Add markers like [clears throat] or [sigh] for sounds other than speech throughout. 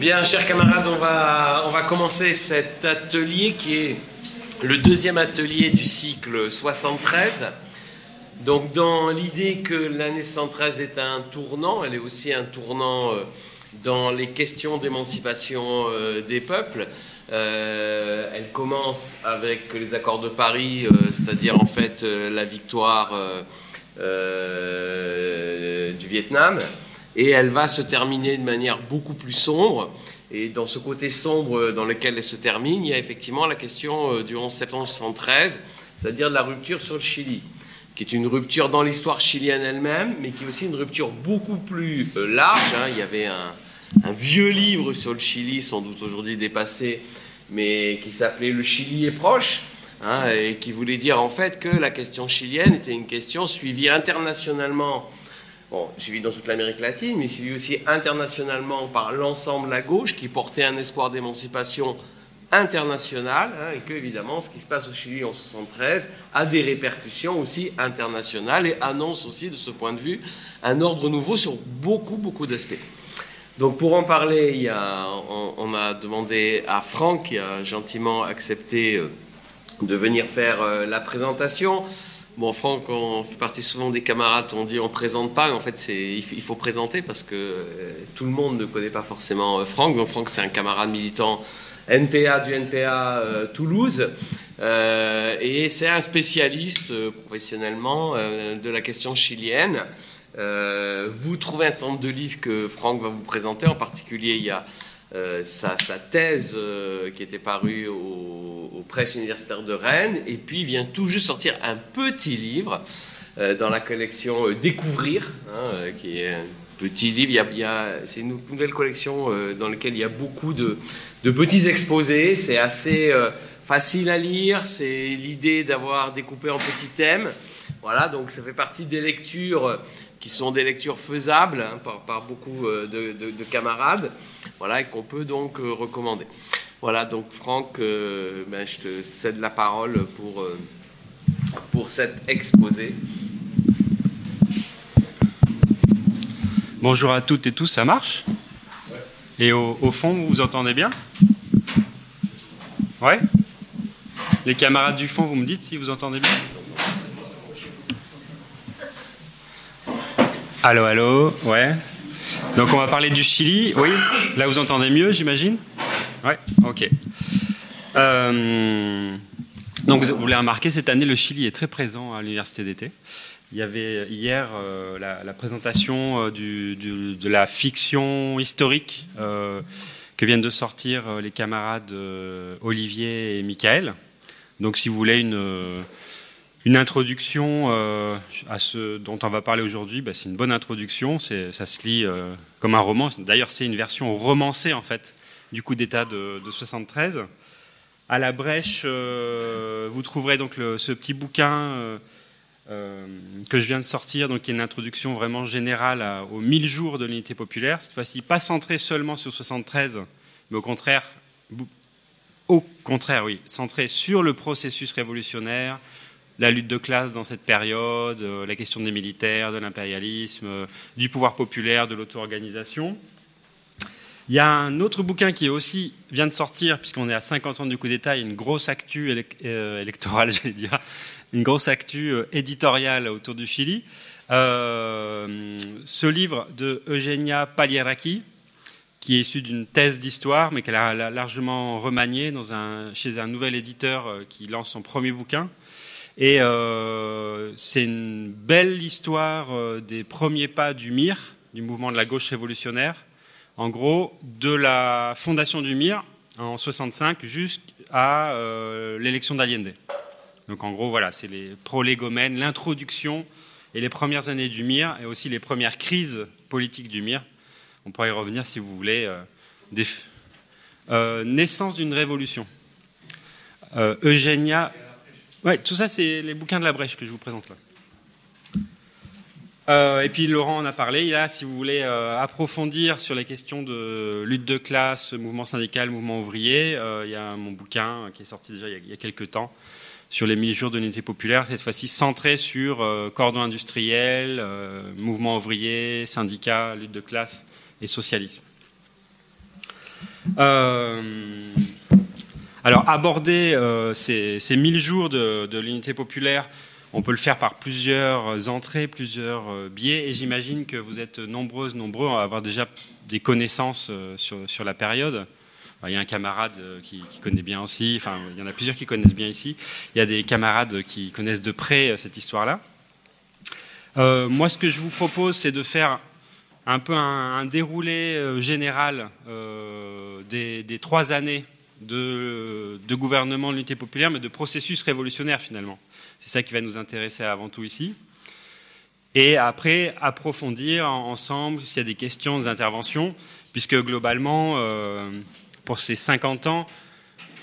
Bien, chers camarades, on va, on va commencer cet atelier qui est le deuxième atelier du cycle 73. Donc, dans l'idée que l'année 73 est un tournant, elle est aussi un tournant euh, dans les questions d'émancipation euh, des peuples. Euh, elle commence avec les accords de Paris, c'est-à-dire en fait la victoire du Vietnam et elle va se terminer de manière beaucoup plus sombre. Et dans ce côté sombre dans lequel elle se termine, il y a effectivement la question euh, du 11 septembre 1913, c'est-à-dire de la rupture sur le Chili, qui est une rupture dans l'histoire chilienne elle-même, mais qui est aussi une rupture beaucoup plus euh, large. Hein. Il y avait un, vieux livre sur le Chili, sans doute aujourd'hui dépassé, mais qui s'appelait Le Chili est proche. Hein, et qui voulait dire en fait que la question chilienne était une question suivie internationalement bon, suivi dans toute l'Amérique latine, mais suivi aussi internationalement par l'ensemble la gauche qui portait un espoir d'émancipation internationale, hein, et que évidemment ce qui se passe au Chili en 73 a des répercussions aussi internationales et annonce aussi de ce point de vue un ordre nouveau sur beaucoup beaucoup d'aspects. Donc pour en parler, a, on, a demandé à Franck qui a gentiment accepté euh, de venir faire euh, la présentation. Bon, Franck, on fait partie souvent des camarades, on dit on présente pas, mais en fait, il faut présenter parce que euh, tout le monde ne connaît pas forcément euh, Franck. Donc, Franck, c'est un camarade militant NPA du NPA euh, Toulouse. et c'est un spécialiste professionnellement de la question chilienne. vous trouvez un certain nombre de livres que Franck va vous présenter. En particulier, il y a sa, thèse qui était parue au Presse universitaire de Rennes, et puis vient tout juste sortir un petit livre euh, dans la collection euh, Découvrir, hein, euh, qui est un petit livre. C'est une nouvelle collection dans laquelle il y a beaucoup de, de petits exposés. C'est assez facile à lire. C'est l'idée d'avoir découpé en petits thèmes. Voilà, donc ça fait partie des lectures qui sont des lectures faisables hein, par, beaucoup de, de, de, camarades, voilà, et qu'on peut donc recommander. Voilà, donc Franck, euh, ben, je te cède la parole pour, euh, pour cet exposé. Bonjour à toutes et tous, ça marche? Et au, fond, vous vous entendez bien? Ouais? Les camarades du fond, vous me dites si vous entendez bien? Allô, allô, ouais. Donc on va parler du Chili, oui Là vous entendez mieux, j'imagine? Ouais, ok. Euh, donc vous, l'avez remarqué, cette année, le Chili est très présent à l'université d'été. Il y avait hier euh, la, présentation euh, de la fiction historique que viennent de sortir les camarades Olivier et Michael. Donc si vous voulez une, une introduction à ce dont on va parler aujourd'hui, bah, c'est une bonne introduction. Ça se lit comme un roman. D'ailleurs, c'est une version romancée en fait du coup d'État de, 73. À la brèche, euh, vous trouverez donc ce petit bouquin euh, euh, que je viens de sortir, donc qui est une introduction vraiment générale aux 1000 jours de l'unité populaire. Cette fois-ci, pas centré seulement sur 73, mais au contraire, au contraire, oui, centré sur le processus révolutionnaire, la lutte de classe dans cette période, la question des militaires, de l'impérialisme, du pouvoir populaire, de l'auto-organisation. Il y a un autre bouquin qui aussi vient de sortir, puisqu'on est à 50 ans du coup d'État, il y a une grosse actu euh, électorale, [laughs] j'allais dire, une grosse actu euh, éditoriale autour du Chili. Euh, ce livre de Eugenia Paglieraki, qui est issu d'une thèse d'histoire, mais qu'elle a largement remanié dans un, chez un nouvel éditeur qui lance son premier bouquin. Et c'est une belle histoire des premiers pas du MIR, du mouvement de la gauche révolutionnaire, en gros, de la fondation du MIR en 65 jusqu'à euh, l'élection d'Allende. Donc en gros, voilà, c'est les prolégomènes, l'introduction et les premières années du MIR et aussi les premières crises politiques du MIR. On pourrait y revenir si vous voulez. Euh, euh, naissance d'une révolution. Eugénia. Ouais, tout ça, c'est les bouquins de la brèche que je vous présente là. Euh, et puis Laurent en a parlé. Là, si vous voulez euh, approfondir sur les questions de lutte de classe, mouvement syndical, mouvement ouvrier, euh, il y a mon bouquin qui est sorti déjà il y a, quelques temps sur les 1000 jours de l'unité populaire, cette fois-ci centré sur cordon industriel, mouvement ouvrier, syndicat, lutte de classe et socialisme. Alors, aborder ces, ces 1000 jours de, l'unité populaire, on peut le faire par plusieurs entrées, plusieurs biais, et j'imagine que vous êtes nombreuses, nombreux à avoir déjà des connaissances sur, sur la période. Il y a un camarade euh, qui, connaît bien aussi, enfin, il y en a plusieurs qui connaissent bien ici. Il y a des camarades qui connaissent de près euh, cette histoire-là. Euh, moi, ce que je vous propose, c'est de faire un peu un, déroulé général des, trois années de, gouvernement de l'unité populaire, mais de processus révolutionnaire finalement. C'est ça qui va nous intéresser avant tout ici. Et après, approfondir ensemble s'il y a des questions, des interventions, puisque globalement, pour ces 50 ans,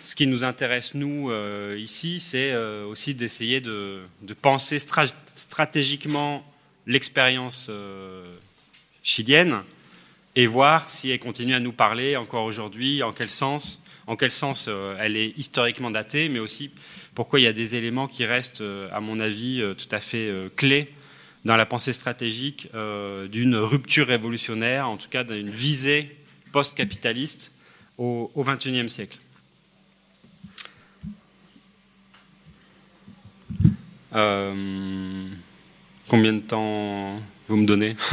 ce qui nous intéresse, nous, euh, ici, c'est euh, aussi d'essayer de, penser stratégiquement l'expérience euh, chilienne et voir si elle continue à nous parler encore aujourd'hui, en quel sens, en quel sens elle est historiquement datée, mais aussi pourquoi il y a des éléments qui restent, à mon avis, tout à fait clés dans la pensée stratégique d'une rupture révolutionnaire, en tout cas d'une visée post-capitaliste au XXIe siècle. Euh, combien de temps vous me donnez? [laughs]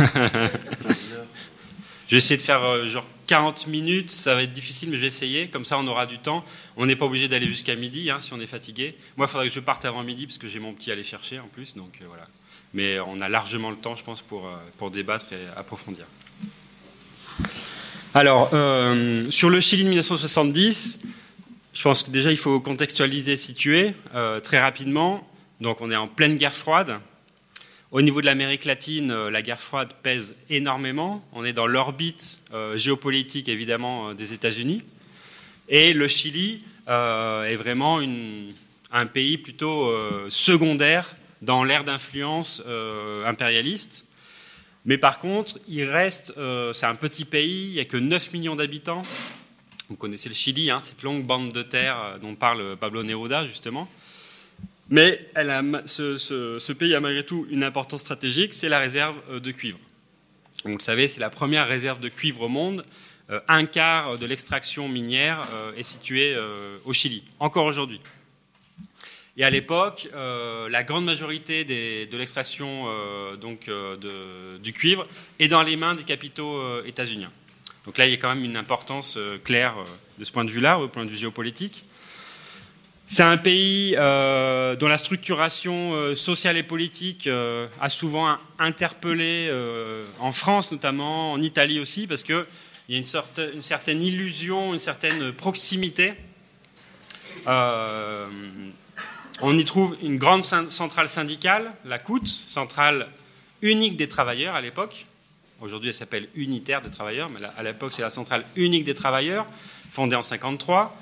Je vais essayer de faire euh, genre 40 minutes, ça va être difficile, mais je vais essayer, comme ça on aura du temps. On n'est pas obligé d'aller jusqu'à midi hein, si on est fatigué. Moi, il faudrait que je parte avant midi, parce que j'ai mon petit à aller chercher en plus, donc euh, voilà. Mais on a largement le temps, je pense, pour, pour débattre et approfondir. Alors, euh, sur le Chili de 1970, je pense que déjà il faut contextualiser, situer euh, très rapidement. Donc, on est en pleine guerre froide. Au niveau de l'Amérique latine, euh, la guerre froide pèse énormément. On est dans l'orbite géopolitique, évidemment, des États-Unis. Et le Chili est vraiment un pays plutôt secondaire dans l'ère d'influence impérialiste. Mais par contre, il reste, euh, c'est un petit pays, il n'y a que 9 millions d'habitants. Vous connaissez le Chili, hein, cette longue bande de terre euh, dont parle Pablo Neruda, justement. Mais ce, pays a malgré tout une importance stratégique, c'est la réserve euh, de cuivre. vous le savez, c'est la première réserve de cuivre au monde. un quart de l'extraction minière est situé au Chili, encore aujourd'hui. Et à l'époque, euh, la grande majorité de l'extraction euh, euh, du cuivre est dans les mains des capitaux états-uniens. Donc là, il y a quand même une importance claire de ce point de vue-là, au point de vue géopolitique. C'est un pays dont la structuration sociale et politique a souvent interpellé, en France notamment, en Italie aussi, parce qu'il y a une, certaine illusion, une certaine proximité on y trouve une grande centrale syndicale, la COUT, centrale unique des travailleurs à l'époque. Aujourd'hui, elle s'appelle Unitaire des travailleurs, mais à l'époque, c'est la centrale unique des travailleurs, fondée en 1953.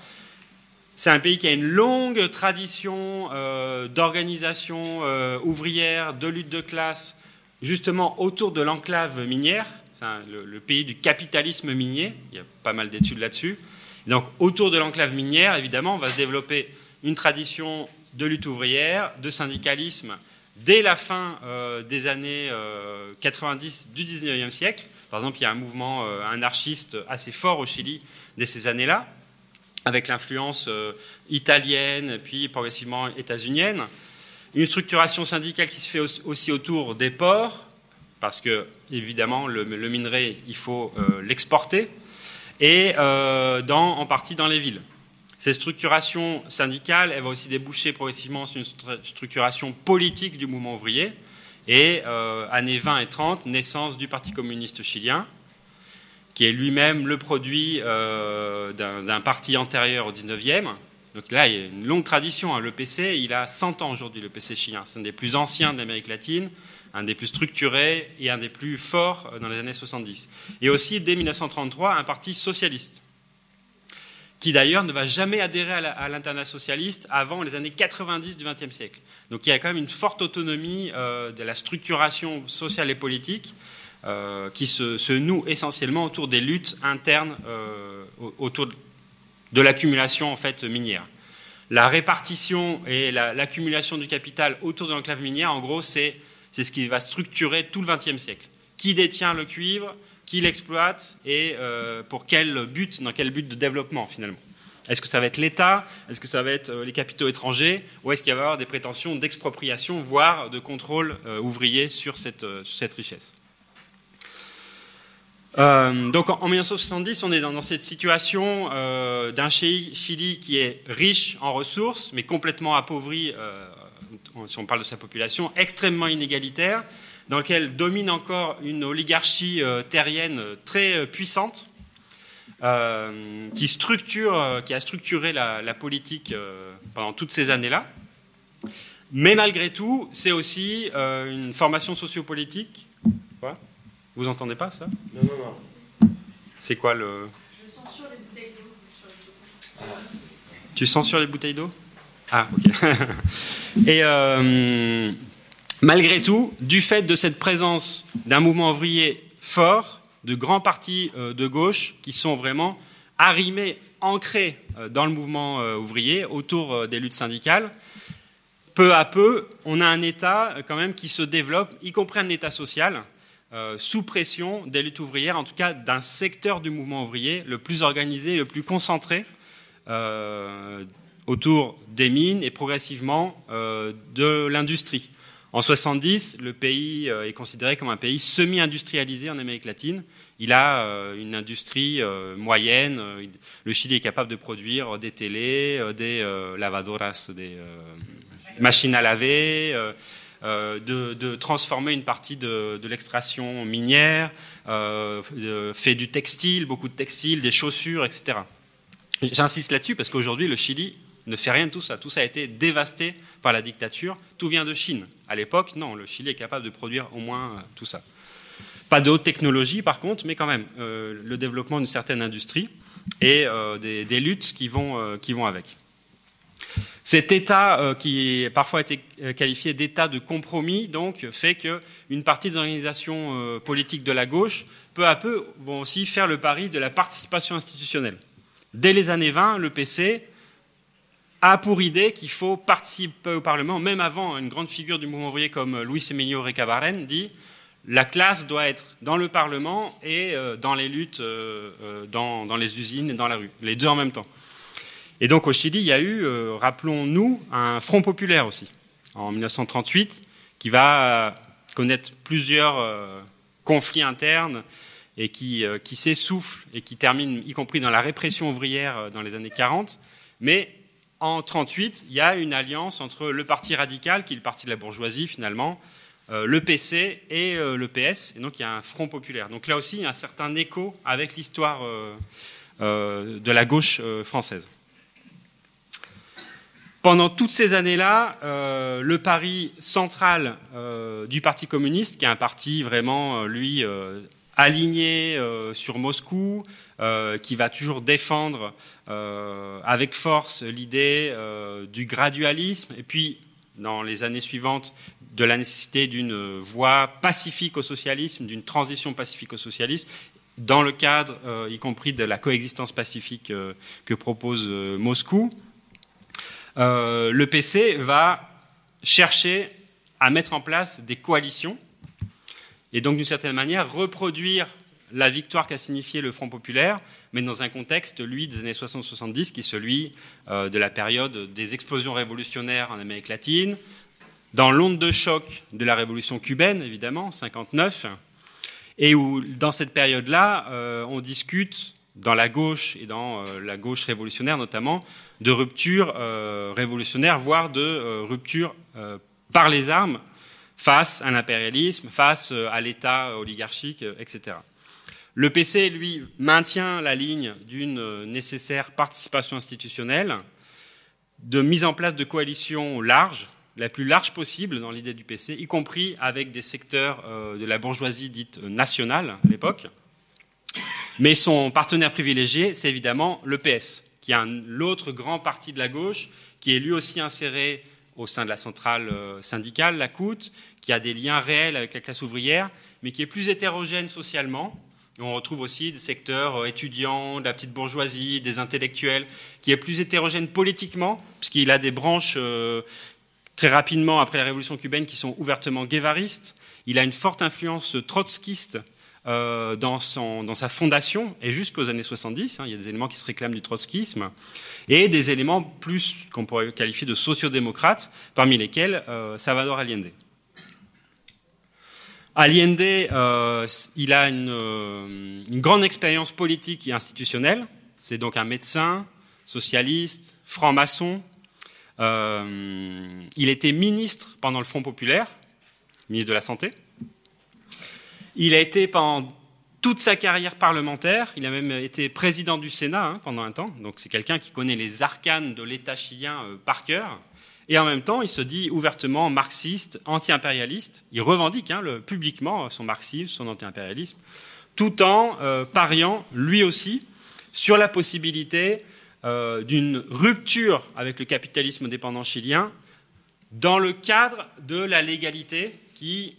C'est un pays qui a une longue tradition euh, d'organisation euh, ouvrière, de lutte de classe, justement autour de l'enclave minière. C'est le, pays du capitalisme minier. Il y a pas mal d'études là-dessus. Donc, autour de l'enclave minière, évidemment, on va se développer une tradition de lutte ouvrière, de syndicalisme, dès la fin euh, des années 90 euh, du 19e siècle. Par exemple, il y a un mouvement anarchiste assez fort au Chili dès ces années-là, avec l'influence italienne, puis progressivement états-unienne. Une structuration syndicale qui se fait aussi autour des ports, parce que, évidemment, le, minerai, il faut l'exporter, et dans, en partie dans les villes. Cette structuration syndicale, elle va aussi déboucher progressivement sur une structuration politique du mouvement ouvrier. Et euh, années 20 et 30, naissance du Parti communiste chilien, qui est lui-même le produit euh, d'un parti antérieur au 19e. Donc là, il y a une longue tradition. Hein. Le PC, il a 100 ans aujourd'hui, le PC chilien. C'est un des plus anciens d'Amérique latine, un des plus structurés et un des plus forts euh, dans les années 70. Et aussi, dès 1933, un parti socialiste qui d'ailleurs ne va jamais adhérer à l'international socialiste avant les années 90 du XXe siècle. Donc il y a quand même une forte autonomie euh, de la structuration sociale et politique euh, qui se, noue essentiellement autour des luttes internes, euh, autour de l'accumulation en fait minière. La répartition et l'accumulation du capital autour de l'enclave minière, en gros, c'est ce qui va structurer tout le XXe siècle. Qui détient le cuivre qui l'exploite et pour quel but, dans quel but de développement finalement. Est-ce que ça va être l'État? Est-ce que ça va être les capitaux étrangers? Ou est-ce qu'il va y avoir des prétentions d'expropriation, voire de contrôle ouvrier sur cette, sur cette richesse? Euh, donc en, 1970, on est dans, cette situation euh, d'un Chili qui est riche en ressources, mais complètement appauvri, euh, si on parle de sa population, extrêmement inégalitaire, dans lequel domine encore une oligarchie terrienne très puissante, qui, structure, qui a structuré la, politique pendant toutes ces années-là. Mais malgré tout, c'est aussi une formation sociopolitique. Vous entendez pas ça? Non, non, non. C'est quoi le. Je censure les bouteilles d'eau. Tu censures les bouteilles d'eau? Ah, ok. [laughs] Et euh, malgré tout, du fait de cette présence d'un mouvement ouvrier fort, de grands partis euh, de gauche qui sont vraiment arrimés, ancrés euh, dans le mouvement ouvrier autour des luttes syndicales, peu à peu, on a un État quand même qui se développe, y compris un État social, euh, sous pression des luttes ouvrières, en tout cas d'un secteur du mouvement ouvrier le plus organisé, le plus concentré euh, autour des mines et progressivement euh, de l'industrie. En 70, le pays est considéré comme un pays semi-industrialisé en Amérique latine. Il a une industrie moyenne. Le Chili est capable de produire des télés, des lavadoras, des machines à laver euh, de, transformer une partie de, l'extraction minière, euh, fait du textile, beaucoup de textile, des chaussures, etc. J'insiste là-dessus parce qu'aujourd'hui, le Chili ne fait rien de tout ça. Tout ça a été dévasté par la dictature. Tout vient de Chine. À l'époque, non, le Chili est capable de produire au moins euh, tout ça. Pas de haute technologie, par contre, mais quand même, le développement d'une certaine industrie et des, luttes qui vont, qui vont avec. Cet état, euh, qui parfois été euh, qualifié d'état de compromis, donc, fait qu'une partie des organisations euh, politiques de la gauche, peu à peu, vont aussi faire le pari de la participation institutionnelle. Dès les années 20, le PC a pour idée qu'il faut participer au Parlement, même avant une grande figure du mouvement ouvrier comme Luis Emilio Recabarren dit la classe doit être dans le Parlement et dans les luttes, dans les usines et dans la rue, les deux en même temps. Et donc au Chili, il y a eu, euh, rappelons-nous, un front populaire aussi, en 1938, qui va connaître plusieurs euh, conflits internes et qui, euh, qui s'essouffle et qui termine, y compris dans la répression ouvrière dans les années 40. Mais en 1938, il y a une alliance entre le Parti radical, qui est le parti de la bourgeoisie finalement, le PC et le PS. Et donc il y a un front populaire. Donc là aussi, il y a un certain écho avec l'histoire de la gauche française. Pendant toutes ces années-là, euh, le pari central euh, du Parti communiste, qui est un parti vraiment, euh, lui, aligné sur Moscou, qui va toujours défendre avec force l'idée du gradualisme, et puis, dans les années suivantes, de la nécessité d'une voie pacifique au socialisme, d'une transition pacifique au socialisme, dans le cadre, y compris de la coexistence pacifique que propose Moscou. Euh, le PC va chercher à mettre en place des coalitions et donc d'une certaine manière reproduire la victoire qu'a signifié le Front populaire, mais dans un contexte, lui, des années 60-70, qui est celui euh, de la période des explosions révolutionnaires en Amérique latine, dans l'onde de choc de la révolution cubaine, évidemment, 59, et où, dans cette période-là, euh, on discute dans la gauche et dans euh, la gauche révolutionnaire notamment, de rupture euh, révolutionnaire, voire de euh, rupture par les armes face à l'impérialisme, face à l'État oligarchique, etc. Le PC, lui, maintient la ligne d'une nécessaire participation institutionnelle, de mise en place de coalitions larges, la plus large possible dans l'idée du PC, y compris avec des secteurs de la bourgeoisie dite nationale à l'époque, mais son partenaire privilégié, c'est évidemment le PS, qui est l'autre grand parti de la gauche, qui est lui aussi inséré au sein de la centrale euh, syndicale, la COUT, qui a des liens réels avec la classe ouvrière, mais qui est plus hétérogène socialement. On retrouve aussi des secteurs euh, étudiants, de la petite bourgeoisie, des intellectuels, qui est plus hétérogène politiquement, puisqu'il a des branches euh, très rapidement après la révolution cubaine qui sont ouvertement guévaristes. Il a une forte influence trotskiste euh, dans, sa fondation et jusqu'aux années 70. Hein, il y a des éléments qui se réclament du trotskisme et des éléments plus qu'on pourrait qualifier de sociodémocrates, parmi lesquels euh, Salvador Allende. Allende, euh, il a une, grande expérience politique et institutionnelle. C'est donc un médecin, socialiste, franc-maçon. Il était ministre pendant le Front populaire, ministre de la Santé. Il a été pendant toute sa carrière parlementaire, il a même été président du Sénat hein, pendant un temps, donc c'est quelqu'un qui connaît les arcanes de l'État chilien euh, par cœur. Et en même temps, il se dit ouvertement marxiste, anti-impérialiste. Il revendique hein, le, publiquement son marxisme, son anti-impérialisme, tout en euh, pariant, lui aussi, sur la possibilité euh, d'une rupture avec le capitalisme dépendant chilien dans le cadre de la légalité qui,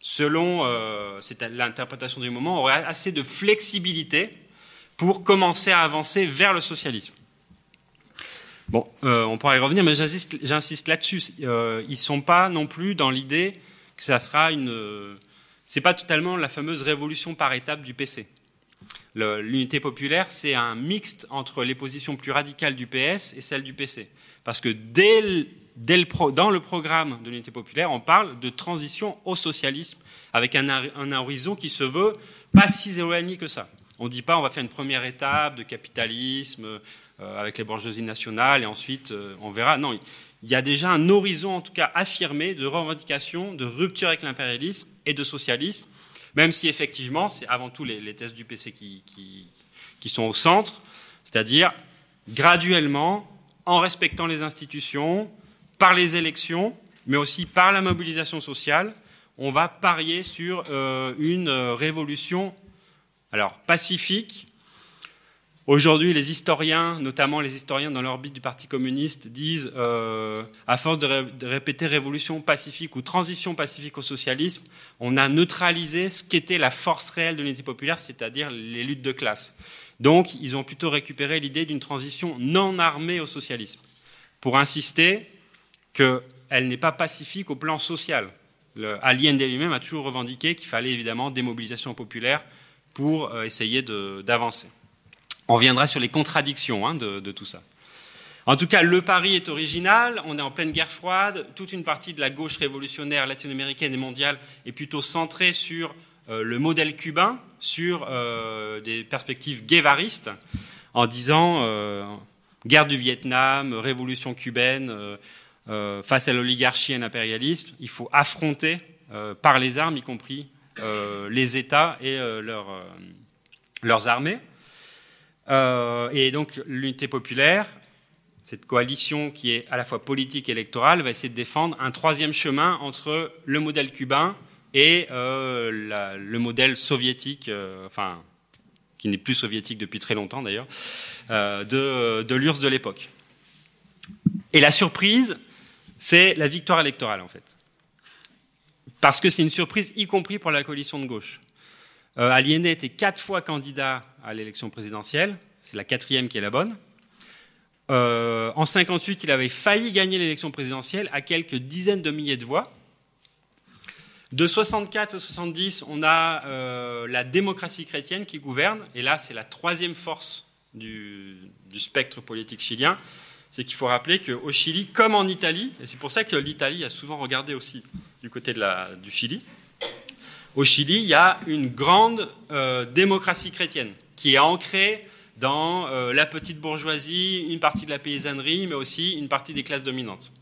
selon euh, l'interprétation du moment, aurait assez de flexibilité pour commencer à avancer vers le socialisme. Bon, euh, on pourrait y revenir, mais j'insiste là-dessus. Euh, ils ne sont pas non plus dans l'idée que ça sera une. C'est pas totalement la fameuse révolution par étapes du PC. L'unité populaire, c'est un mixte entre les positions plus radicales du PS et celles du PC. Parce que dès, dans le programme de l'unité populaire, on parle de transition au socialisme, avec un, horizon qui se veut pas si éloigné que ça. On ne dit pas on va faire une première étape de capitalisme, euh, avec les bourgeoisies nationales, et ensuite euh, on verra. Non, il y a déjà un horizon, en tout cas affirmé, de revendication, de rupture avec l'impérialisme et de socialisme, même si effectivement, c'est avant tout les, thèses du PC qui, sont au centre, c'est-à-dire graduellement, en respectant les institutions, par les élections, mais aussi par la mobilisation sociale, on va parier sur euh, une révolution alors pacifique, Aujourd'hui, les historiens, notamment les historiens dans l'orbite du Parti communiste, disent, euh, à force de, répéter révolution pacifique ou transition pacifique au socialisme, on a neutralisé ce qu'était la force réelle de l'unité populaire, c'est-à-dire les luttes de classe. Donc, ils ont plutôt récupéré l'idée d'une transition non armée au socialisme, pour insister qu'elle n'est pas pacifique au plan social. Le, Allende lui-même a toujours revendiqué qu'il fallait évidemment des mobilisations populaires pour euh, essayer d'avancer. On reviendra sur les contradictions hein, de, tout ça. En tout cas, le pari est original. On est en pleine guerre froide. Toute une partie de la gauche révolutionnaire latino-américaine et mondiale est plutôt centrée sur euh, le modèle cubain, sur euh, des perspectives guévaristes, en disant guerre du Vietnam, révolution cubaine, face à l'oligarchie et l'impérialisme, il faut affronter par les armes, y compris les États et leurs armées. Euh, et donc l'unité populaire, cette coalition qui est à la fois politique et électorale, va essayer de défendre un troisième chemin entre le modèle cubain et euh, le modèle soviétique, euh, enfin qui n'est plus soviétique depuis très longtemps d'ailleurs, de l'URSS de l'époque. Et la surprise, c'est la victoire électorale en fait. Parce que c'est une surprise, y compris pour la coalition de gauche. Euh, Allende était quatre fois candidat à l'élection présidentielle. C'est la quatrième qui est la bonne. Euh, en 58, il avait failli gagner l'élection présidentielle à quelques dizaines de milliers de voix. De 64 à 70, on a euh, la démocratie chrétienne qui gouverne, et là, c'est la troisième force du, spectre politique chilien. C'est qu'il faut rappeler qu'au Chili, comme en Italie, et c'est pour ça que l'Italie a souvent regardé aussi du côté du Chili, au Chili, il y a une grande euh, démocratie chrétienne qui est ancrée dans euh, la petite bourgeoisie, une partie de la paysannerie, mais aussi une partie des classes dominantes.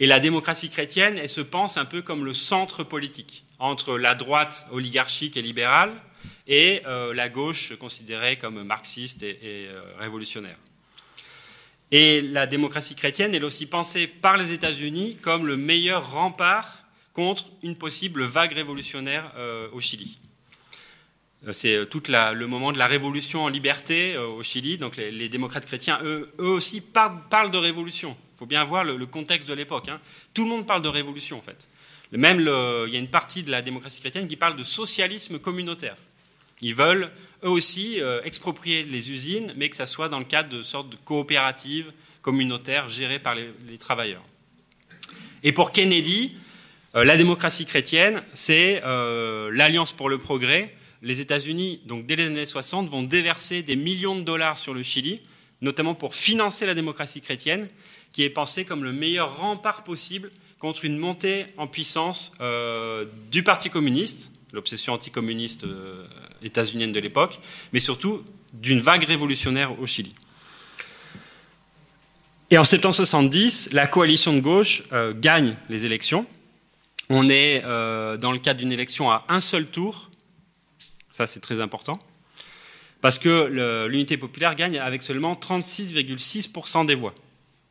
Et la démocratie chrétienne, elle se pense un peu comme le centre politique entre la droite oligarchique et libérale et euh, la gauche considérée comme marxiste et, révolutionnaire. Et la démocratie chrétienne, elle est aussi pensée par les États-Unis comme le meilleur rempart contre une possible vague révolutionnaire euh, au Chili. Euh, c'est euh, tout le moment de la révolution en liberté au Chili. Donc les, démocrates chrétiens, eux, aussi, parlent, de révolution. Il faut bien voir le, contexte de l'époque. Hein. Tout le monde parle de révolution, en fait. Même il y a une partie de la démocratie chrétienne qui parle de socialisme communautaire. Ils veulent, aussi, exproprier les usines, mais que ça soit dans le cadre de sortes de coopératives communautaires gérées par les travailleurs. Et pour Kennedy, Euh, la démocratie chrétienne, c'est euh, l'Alliance pour le progrès. Les États-Unis, donc dès les années 60, vont déverser des millions de dollars sur le Chili, notamment pour financer la démocratie chrétienne, qui est pensée comme le meilleur rempart possible contre une montée en puissance euh, du Parti communiste, l'obsession anticommuniste euh, états-unienne de l'époque, mais surtout d'une vague révolutionnaire au Chili. Et en septembre 70, la coalition de gauche euh, gagne les élections. On est euh, dans le cadre d'une élection à un seul tour. Ça, c'est très important. Parce que l'unité populaire gagne avec seulement 36,6% des voix.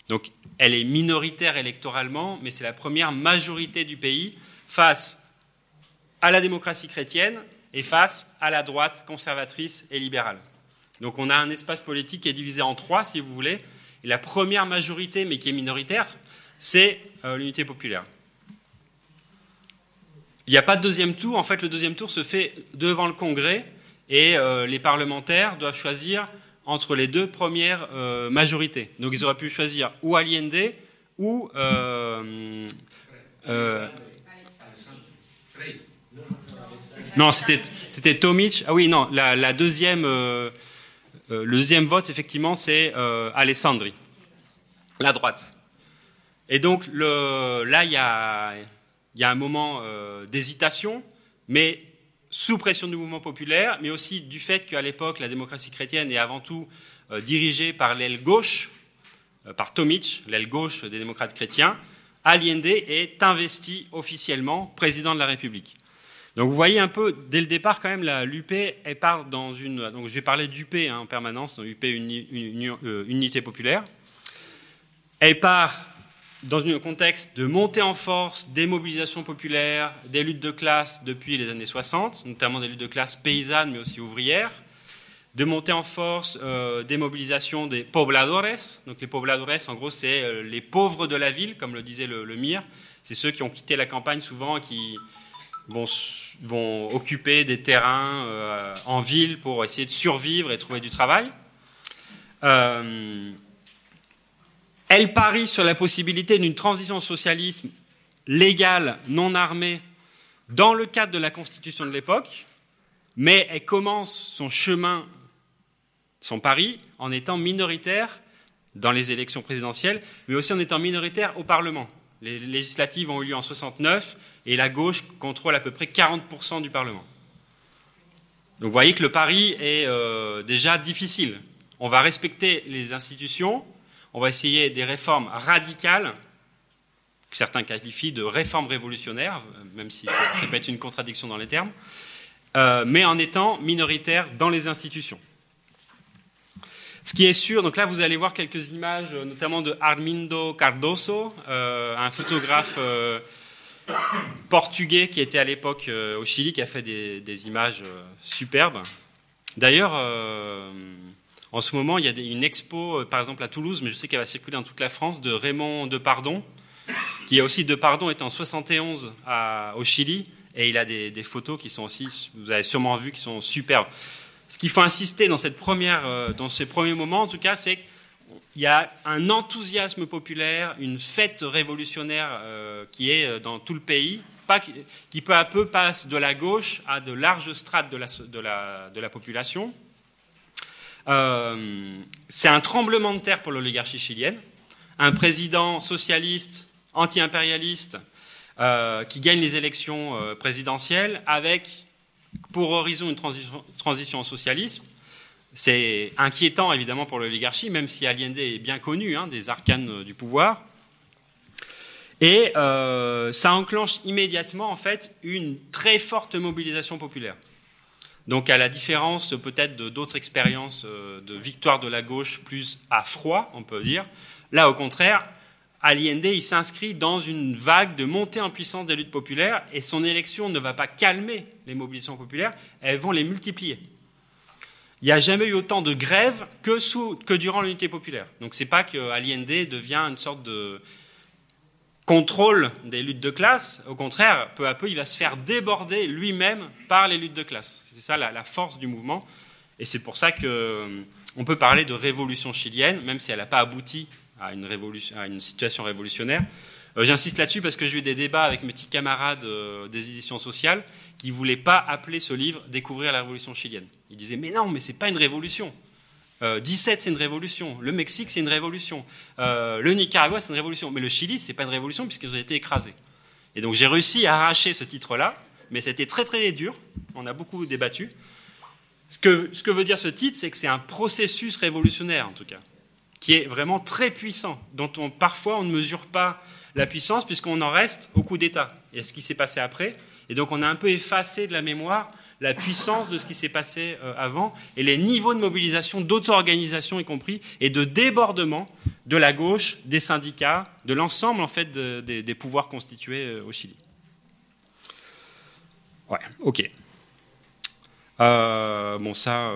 Donc, elle est minoritaire électoralement, mais c'est la première majorité du pays face à la démocratie chrétienne et face à la droite conservatrice et libérale. Donc, on a un espace politique qui est divisé en trois, si vous voulez la première majorité, mais qui est minoritaire, c'est euh, l'unité populaire. Il n'y a pas de deuxième tour. En fait, le deuxième tour se fait devant le Congrès et euh, les parlementaires doivent choisir entre les deux premières euh, majorités. Donc, ils auraient pu choisir ou Allende ou. Non, c'était Tomic. Ah oui, non, la deuxième euh, le deuxième vote, effectivement, c'est euh, Alessandri, la droite. Et donc là, il y a, un moment euh, d'hésitation, mais sous pression du mouvement populaire, mais aussi du fait qu'à l'époque, la démocratie chrétienne est avant tout dirigée par l'aile gauche, par Tomic, l'aile gauche des démocrates chrétiens, Allende est investi officiellement président de la République. Donc vous voyez un peu, dès le départ, quand même, l'UP, elle part dans une. Donc je vais parler d'UP hein, en permanence, dans UP euh, Unité Populaire. Elle part dans un contexte de montée en force des mobilisations populaires, des luttes de classe depuis les années 60, notamment des luttes de classe paysannes, mais aussi ouvrières, de montée en force euh, des mobilisations des pobladores. Donc les pobladores, en gros, c'est euh, les pauvres de la ville, comme le disait le, le MIR. C'est ceux qui ont quitté la campagne souvent, qui vont, occuper des terrains euh, en ville pour essayer de survivre et trouver du travail. Euh, elle parie sur la possibilité d'une transition au socialisme légale, non armée, dans le cadre de la constitution de l'époque, mais elle commence son chemin, son pari, en étant minoritaire dans les élections présidentielles, mais aussi en étant minoritaire au Parlement. Les législatives ont eu lieu en 69 et la gauche contrôle à peu près 40% du Parlement. Donc vous voyez que le pari est euh, déjà difficile. On va respecter les institutions, on va essayer des réformes radicales, que certains qualifient de réformes révolutionnaires, même si ça, peut être une contradiction dans les termes, euh, mais en étant minoritaire dans les institutions. Ce qui est sûr, donc là vous allez voir quelques images, euh, notamment de Armindo Cardoso, euh, un photographe euh, portugais qui était à l'époque au Chili, qui a fait des, images superbes. D'ailleurs, en ce moment, il y a une expo, par exemple à Toulouse, mais je sais qu'elle va circuler dans toute la France, de Raymond Depardon, qui a aussi Depardon est en 71 au Chili, et il a des, des photos qui sont aussi, vous avez sûrement vu, qui sont superbes ce qu'il faut insister dans, cette première, euh, ces premiers moments, en tout cas, c'est qu'il y a un enthousiasme populaire, une fête révolutionnaire euh, qui est euh, dans tout le pays, qui peu à peu passe de la gauche à de larges strates de la, de la, population. c'est un tremblement de terre pour l'oligarchie chilienne. Un président socialiste, anti-impérialiste, qui gagne les élections présidentielles avec pour horizon une transition, au socialisme. C'est inquiétant évidemment pour l'oligarchie, même si Allende est bien connu hein, des arcanes euh, du pouvoir. Et euh, ça enclenche immédiatement en fait une très forte mobilisation populaire. Donc à la différence peut-être d'autres expériences euh, de victoire de la gauche plus à froid, on peut dire, là au contraire, Allende, il s'inscrit dans une vague de montée en puissance des luttes populaires et son élection ne va pas calmer les mobilisations populaires, elles vont les multiplier. Il n'y a jamais eu autant de grèves que, sous, que durant l'unité populaire. Donc ce n'est pas que Allende devient une sorte de contrôle des luttes de classe. Au contraire, peu à peu, il va se faire déborder lui-même par les luttes de classe. C'est ça la, la, force du mouvement. Et c'est pour ça qu'on euh, peut parler de révolution chilienne, même si elle n'a pas abouti à une, situation révolutionnaire. Euh, j'insiste là-dessus parce que j'ai eu des débats avec mes petits camarades euh, des éditions sociales qui ne voulaient pas appeler ce livre Découvrir la révolution chilienne. Ils disaient Mais non, mais c'est pas une révolution. 17, c'est une révolution. Le Mexique, c'est une révolution. le Nicaragua, c'est une révolution. Mais le Chili, c'est pas une révolution puisqu'ils ont été écrasés. Et donc j'ai réussi à arracher ce titre-là, mais c'était très très dur. On a beaucoup débattu. Ce que veut dire ce titre, c'est que c'est un processus révolutionnaire, en tout cas, qui est vraiment très puissant, dont on, parfois on ne mesure pas la puissance puisqu'on en reste au coup d'État et à ce qui s'est passé après. Et donc on a un peu effacé de la mémoire la puissance de ce qui s'est passé euh, avant et les niveaux de mobilisation, d'auto-organisation y compris, et de débordement de la gauche, des syndicats, de l'ensemble en fait des pouvoirs constitués euh, au Chili. Ouais, ok. Euh, bon, ça.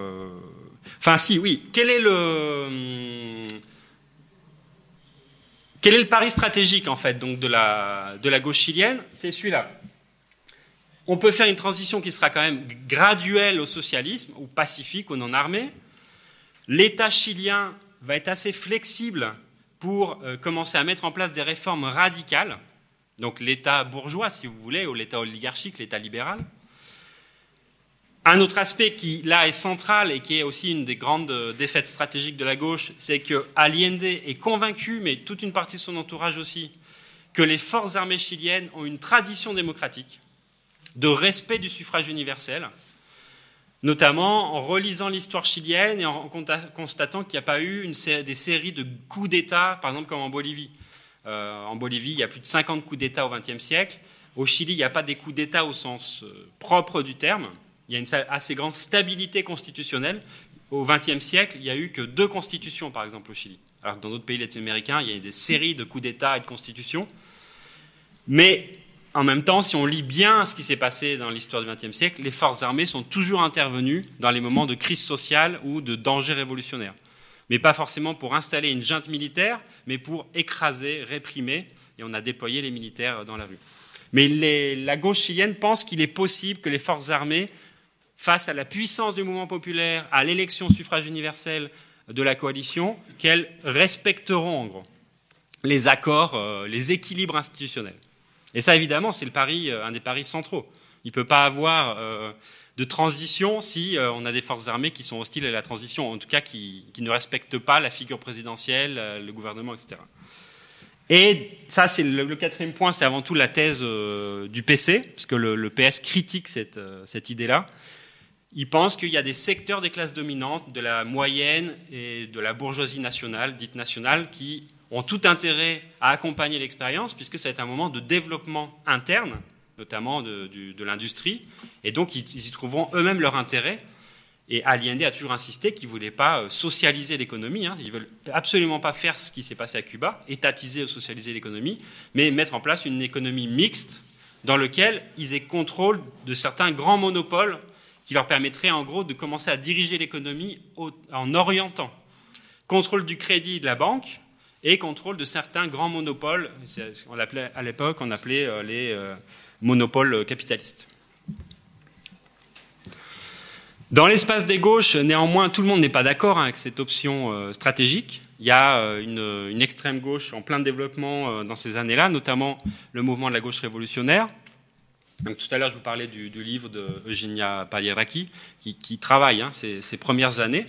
Enfin, si, oui. Quel est le. Pari stratégique en fait donc de la, de la gauche chilienne? C'est celui-là. On peut faire une transition qui sera quand même graduelle au socialisme, ou pacifique, ou non armé. L'État chilien va être assez flexible pour euh, commencer à mettre en place des réformes radicales, donc l'État bourgeois, si vous voulez, ou l'État oligarchique, l'État libéral. Un autre aspect qui, là, est central et qui est aussi une des grandes euh, défaites stratégiques de la gauche, c'est que Allende est convaincu, mais toute une partie de son entourage aussi, que les forces armées chiliennes ont une tradition démocratique de respect du suffrage universel, notamment en relisant l'histoire chilienne et en constatant qu'il n'y a pas eu des séries de coups d'État, par exemple comme en Bolivie. Euh, en Bolivie, il y a plus de 50 coups d'État au XXe siècle. Au Chili, il n'y a pas des coups d'État au sens euh, propre du terme il y a une assez grande stabilité constitutionnelle. Au XXe siècle, il n'y a eu que deux constitutions, par exemple, au Chili. Alors dans d'autres pays latino-américains, il y a des séries de coups d'État et de constitutions. Mais en même temps, si on lit bien ce qui s'est passé dans l'histoire du XXe siècle, les forces armées sont toujours intervenues dans les moments de crise sociale ou de danger révolutionnaire. Mais pas forcément pour installer une junte militaire, mais pour écraser, réprimer. Et on a déployé les militaires dans la rue. Mais la gauche chilienne pense qu'il est possible que les forces armées face à la puissance du mouvement populaire, à l'élection suffrage universel de la coalition, qu'elles respecteront en gros les accords, euh, les équilibres institutionnels. Et ça, évidemment, c'est le pari, euh, un des paris centraux. Il ne peut pas avoir euh, de transition si on a des forces armées qui sont hostiles à la transition, en tout cas qui, ne respectent pas la figure présidentielle, le gouvernement, etc. Et ça, c'est le, quatrième point, c'est avant tout la thèse du PC, parce que le, PS critique cette, cette idée-là. Il pense qu'il y a des secteurs des classes dominantes, de la moyenne et de la bourgeoisie nationale, dite nationale, qui ont tout intérêt à accompagner l'expérience, puisque ça va être un moment de développement interne, notamment de, l'industrie, et donc ils, y trouveront eux-mêmes leur intérêt. Et Allende a toujours insisté qu'il ne voulait pas euh, socialiser l'économie, hein. ils ne veulent absolument pas faire ce qui s'est passé à Cuba, étatiser ou socialiser l'économie, mais mettre en place une économie mixte dans laquelle ils aient contrôle de certains grands monopoles qui leur permettrait en gros de commencer à diriger l'économie en orientant contrôle du crédit de la banque et contrôle de certains grands monopoles, on appelait, à l'époque on appelait euh, les euh, monopoles capitalistes. Dans l'espace des gauches, néanmoins, tout le monde n'est pas d'accord hein, avec cette option euh, stratégique. Il y a une, une, extrême gauche en plein développement dans ces années-là, notamment le mouvement de la gauche révolutionnaire, tout à l'heure, je vous parlais du, livre de Eugenia Palieraki, qui, travaille hein, ces, premières années.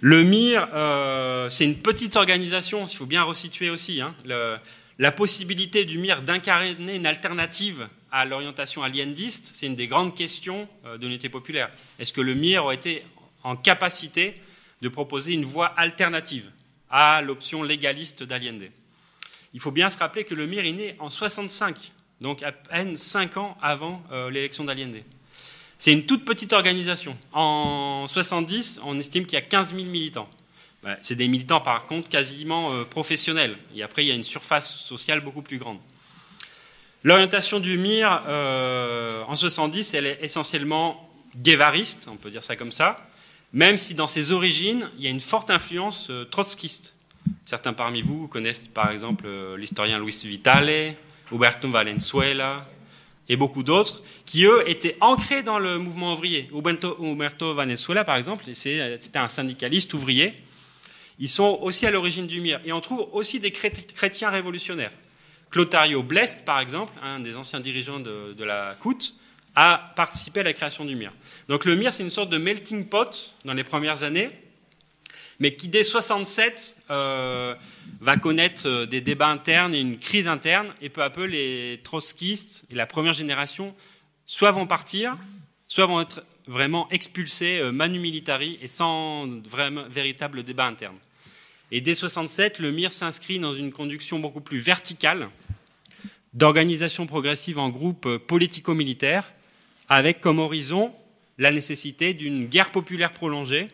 Le MIR, euh, c'est une petite organisation, il faut bien resituer aussi. Hein. la possibilité du MIR d'incarner une alternative à l'orientation aliendiste, c'est une des grandes questions euh, de l'unité populaire. Est-ce que le MIR aurait été en capacité de proposer une voie alternative à l'option légaliste d'Allende Il faut bien se rappeler que le MIR est né en 65 donc à peine cinq ans avant euh, l'élection d'Allende. C'est une toute petite organisation. En 70, on estime qu'il y a 15 000 militants. Bah, c'est des militants, par contre, quasiment euh, professionnels. Et après, il y a une surface sociale beaucoup plus grande. L'orientation du MIR euh, en 70, elle est essentiellement guévariste, on peut dire ça comme ça, même si dans ses origines, il y a une forte influence trotskiste. Certains parmi vous connaissent par exemple l'historien Luis Vitale, Huberto Valenzuela et beaucoup d'autres, qui eux étaient ancrés dans le mouvement ouvrier. Huberto, Valenzuela, par exemple, c'était un syndicaliste ouvrier. Ils sont aussi à l'origine du MIR. Et on trouve aussi des chrétiens révolutionnaires. Clotario Blest, par exemple, un des anciens dirigeants de, la COUT, a participé à la création du MIR. Donc le MIR, c'est une sorte de melting pot dans les premières années, mais qui dès 67 euh, va connaître euh, des débats internes et une crise interne, et peu à peu les trotskistes et la première génération soit vont partir, soit vont être vraiment expulsés euh, manu militari et sans véritable débat interne. Et dès 67, le MIR s'inscrit dans une conduction beaucoup plus verticale d'organisation progressive en groupe politico-militaire, avec comme horizon la nécessité d'une guerre populaire prolongée,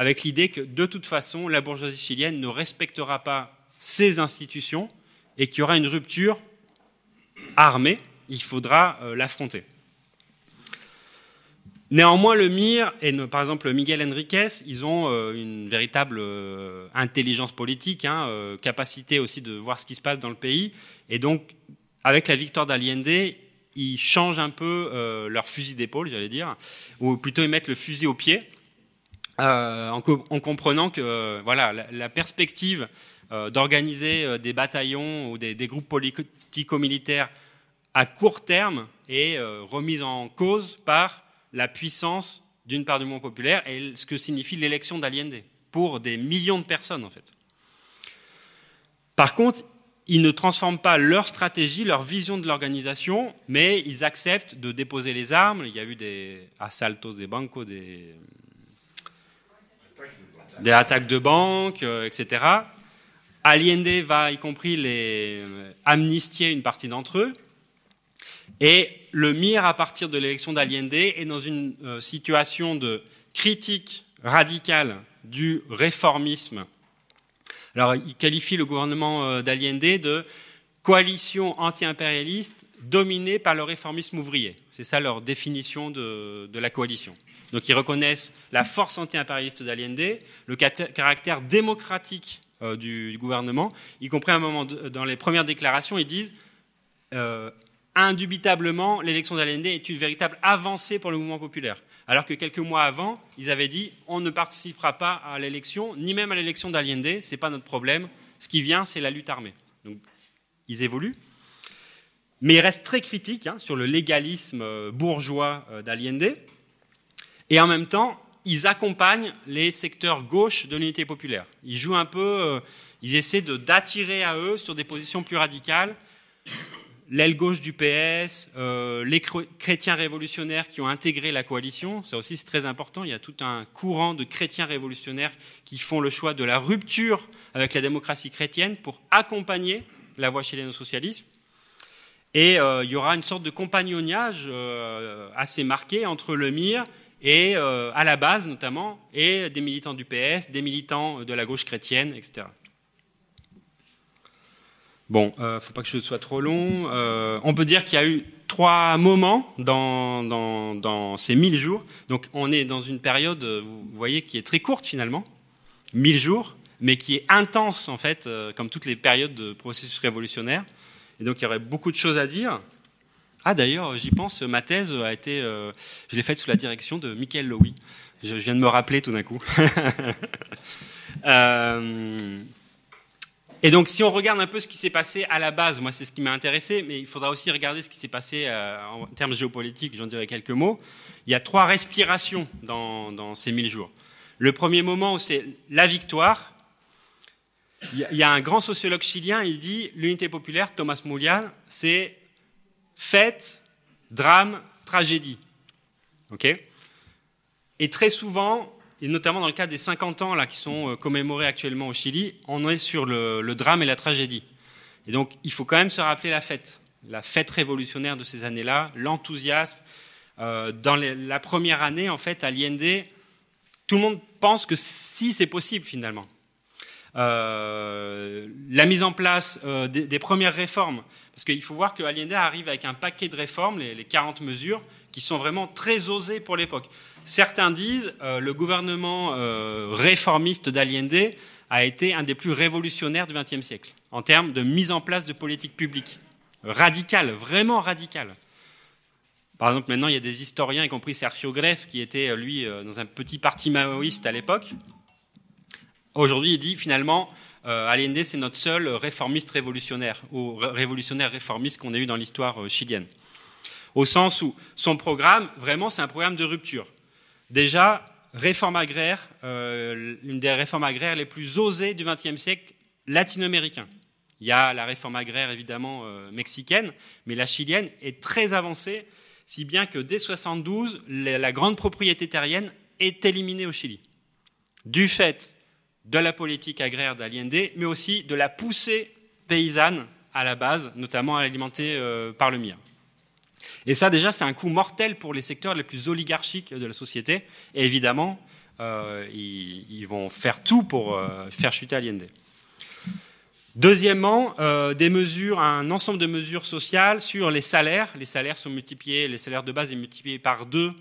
avec l'idée que de toute façon, la bourgeoisie chilienne ne respectera pas ses institutions et qu'il y aura une rupture armée, il faudra euh, l'affronter. Néanmoins, le MIR et par exemple Miguel Enriquez, ils ont euh, une véritable euh, intelligence politique, hein, capacité aussi de voir ce qui se passe dans le pays, et donc avec la victoire d'Allende, ils changent un peu leur fusil d'épaule, j'allais dire, ou plutôt ils mettent le fusil au pied, euh, en, comprenant que euh, voilà, la, perspective d'organiser des bataillons ou des, groupes politico-militaires à court terme est remise en cause par la puissance d'une part du monde populaire et ce que signifie l'élection d'Allende pour des millions de personnes en fait. Par contre, ils ne transforment pas leur stratégie, leur vision de l'organisation, mais ils acceptent de déposer les armes. Il y a eu des assaltos des bancos, des, des attaques de banques, euh, etc. Allende va, y compris, les euh, amnistier une partie d'entre eux. Et le MIR, à partir de l'élection d'Allende, est dans une euh, situation de critique radicale du réformisme alors, il qualifie le gouvernement d'Allende de coalition anti-impérialiste dominée par le réformisme ouvrier. C'est ça leur définition de, la coalition. Donc, ils reconnaissent la force anti-impérialiste d'Allende, le caractère démocratique euh, du, gouvernement, y compris un moment dans les premières déclarations, ils disent euh, indubitablement, l'élection d'Allende est une véritable avancée pour le mouvement populaire. Alors que quelques mois avant, ils avaient dit on ne participera pas à l'élection, ni même à l'élection d'Allende, ce n'est pas notre problème. Ce qui vient, c'est la lutte armée. Donc, ils évoluent. Mais ils restent très critiques hein, sur le légalisme euh, bourgeois d'Allende. Et en même temps, ils accompagnent les secteurs gauche de l'unité populaire. Ils jouent un peu, euh, ils essaient d'attirer à eux sur des positions plus radicales l'aile gauche du PS, euh, les chrétiens révolutionnaires qui ont intégré la coalition, ça aussi c'est très important, il y a tout un courant de chrétiens révolutionnaires qui font le choix de la rupture avec la démocratie chrétienne pour accompagner la voie socialisme. Et euh, il y aura une sorte de compagnonnage assez marqué entre le MIR et, à la base notamment, et des militants du PS, des militants de la gauche chrétienne, etc. Bon, ne euh, faut pas que je sois trop long. Euh, on peut dire qu'il y a eu trois moments dans, dans, ces 1000 jours. Donc on est dans une période, vous voyez, qui est très courte finalement, 1000 jours, mais qui est intense en fait, euh, comme toutes les périodes de processus révolutionnaire. Et donc il y aurait beaucoup de choses à dire. Ah d'ailleurs, j'y pense, ma thèse a été, je l'ai faite sous la direction de Michael Lowy. Je, viens de me rappeler tout d'un coup. [laughs] Et donc, si on regarde un peu ce qui s'est passé à la base, moi, c'est ce qui m'a intéressé, mais il faudra aussi regarder ce qui s'est passé euh, en termes géopolitiques, j'en dirai quelques mots. Il y a trois respirations dans, ces 1000 jours. Le premier moment, c'est la victoire. Il y a un grand sociologue chilien, il dit l'unité populaire, Thomas Moulian, c'est fête, drame, tragédie. Et très souvent, et notamment dans le cas des 50 ans là, qui sont euh, commémorés actuellement au Chili, on est sur le, drame et la tragédie. Et donc, il faut quand même se rappeler la fête, la fête révolutionnaire de ces années-là, l'enthousiasme. Euh, dans la première année, en fait, à l'IND, tout le monde pense que si c'est possible finalement. Euh, la mise en place des, premières réformes, parce qu'il faut voir que Allende arrive avec un paquet de réformes, les, les 40 mesures, qui sont vraiment très osées pour l'époque. Certains disent euh, le gouvernement euh, réformiste d'Allende a été un des plus révolutionnaires du XXe siècle en termes de mise en place de politiques publiques radicales, vraiment radicales. Par exemple, maintenant, il y a des historiens, y compris Sergio Gress, qui était, lui, euh, dans un petit parti maoïste à l'époque. Aujourd'hui, il dit, finalement, Allende, c'est notre seul réformiste révolutionnaire, ou révolutionnaire réformiste qu'on a eu dans l'histoire chilienne. Au sens où son programme, vraiment, c'est un programme de rupture. Déjà, réforme agraire, une des réformes agraires les plus osées du XXe siècle latino-américain. Il y a la réforme agraire évidemment mexicaine, mais la chilienne est très avancée, si bien que dès 72, la grande propriété terrienne est éliminée au Chili, du fait de la politique agraire d'Allende, mais aussi de la poussée paysanne à la base, notamment alimentée euh, par le mire. Et ça, déjà, c'est un coup mortel pour les secteurs les plus oligarchiques de la société. Et évidemment, euh, ils, vont faire tout pour euh, faire chuter Allende. Deuxièmement, des mesures, un ensemble de mesures sociales sur les salaires. Les salaires sont multipliés, les salaires de base sont multipliés par deux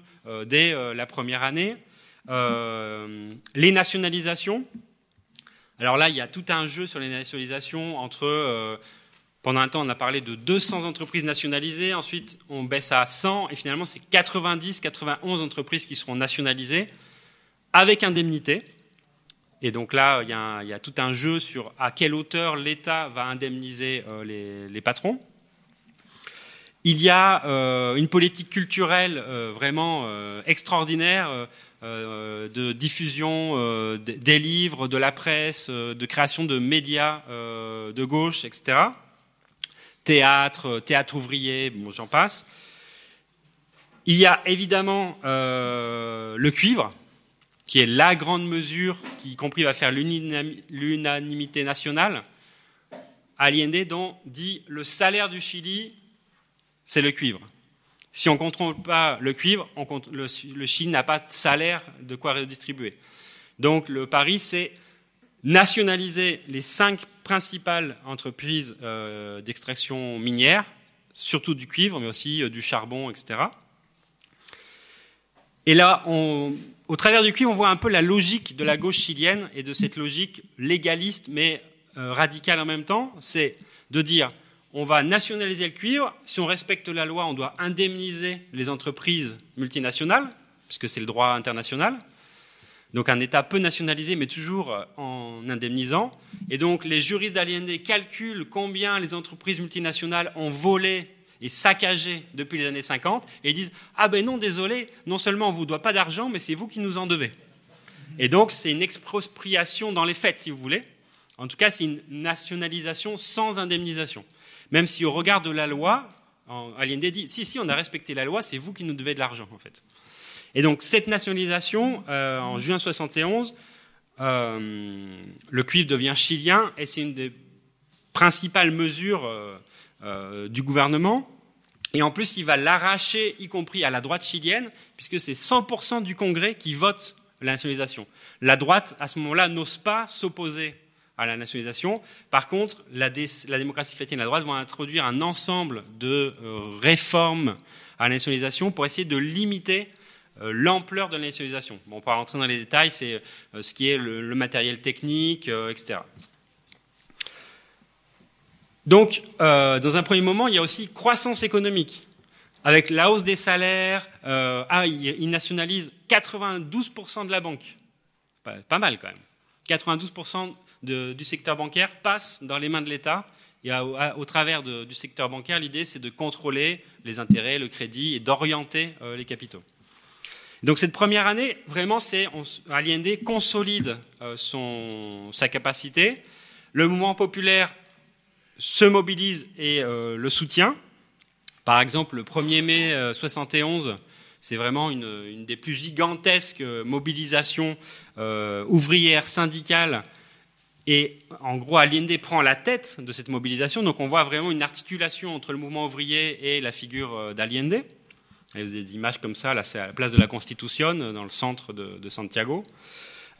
dès la première année. les nationalisations, alors là, il y a tout un jeu sur les nationalisations entre. Euh, pendant un temps, on a parlé de 200 entreprises nationalisées, ensuite on baisse à 100, et finalement c'est 90, 91 entreprises qui seront nationalisées avec indemnité. Et donc là, il y, a, tout un jeu sur à quelle hauteur l'État va indemniser euh, les, patrons. Il y a euh, une politique culturelle vraiment extraordinaire de diffusion euh, des livres, de la presse, euh, de création de médias de gauche, etc. Théâtre, théâtre ouvrier, j'en passe. Il y a évidemment le cuivre, qui est la grande mesure qui, y compris, va faire l'unanimité nationale. Allende, dont dit le salaire du Chili, c'est le cuivre. Si on ne contrôle pas le cuivre, le, Chili n'a pas de salaire de quoi redistribuer. Donc le pari, c'est nationaliser les cinq principales entreprises euh, d'extraction minière, surtout du cuivre, mais aussi euh, du charbon, etc. Et là, au travers du cuivre, on voit un peu la logique de la gauche chilienne et de cette logique légaliste mais euh, radicale en même temps. C'est de dire on va nationaliser le cuivre. Si on respecte la loi, on doit indemniser les entreprises multinationales, puisque c'est le droit international. Donc un État peut nationaliser, mais toujours en indemnisant. Et donc les juristes d'Allende calculent combien les entreprises multinationales ont volé et saccagé depuis les années 50, et disent Ah ben non, désolé, non seulement on ne vous doit pas d'argent, mais c'est vous qui nous en devez. Et donc c'est une expropriation dans les faits, si vous voulez. En tout cas, c'est une nationalisation sans indemnisation. Même si au regard de la loi, Allende dit, si, si, on a respecté la loi, c'est vous qui nous devez de l'argent, en fait. Et donc, cette nationalisation, euh, en juin 71, euh, le cuivre devient chilien, et c'est une des principales mesures euh, du gouvernement. Et en plus, il va l'arracher, y compris à la droite chilienne, puisque c'est 100% du Congrès qui vote la nationalisation. La droite, à ce moment-là, n'ose pas s'opposer à la nationalisation. Par contre, la, démocratie chrétienne et la droite vont introduire un ensemble de euh, réformes à la nationalisation pour essayer de limiter euh, l'ampleur de la nationalisation. Bon, on peut rentrer dans les détails, c'est euh, ce qui est le, matériel technique, etc. Donc, dans un premier moment, il y a aussi croissance économique. Avec la hausse des salaires, ah, ils nationalisent 92% de la banque. Pas mal quand même. 92% du secteur bancaire passe dans les mains de l'État. Et au travers du secteur bancaire, l'idée, c'est de contrôler les intérêts, le crédit et d'orienter euh, les capitaux. Donc cette première année, vraiment, c'est Allende consolide euh, son, sa capacité. Le mouvement populaire se mobilise et euh, le soutient. Par exemple, le 1er mai 71, c'est vraiment une, une, des plus gigantesques mobilisations ouvrières syndicales et en gros, Allende prend la tête de cette mobilisation. Donc on voit vraiment une articulation entre le mouvement ouvrier et la figure euh, d'Allende. Vous avez des images comme ça, là c'est à la place de la Constitution, dans le centre de, Santiago.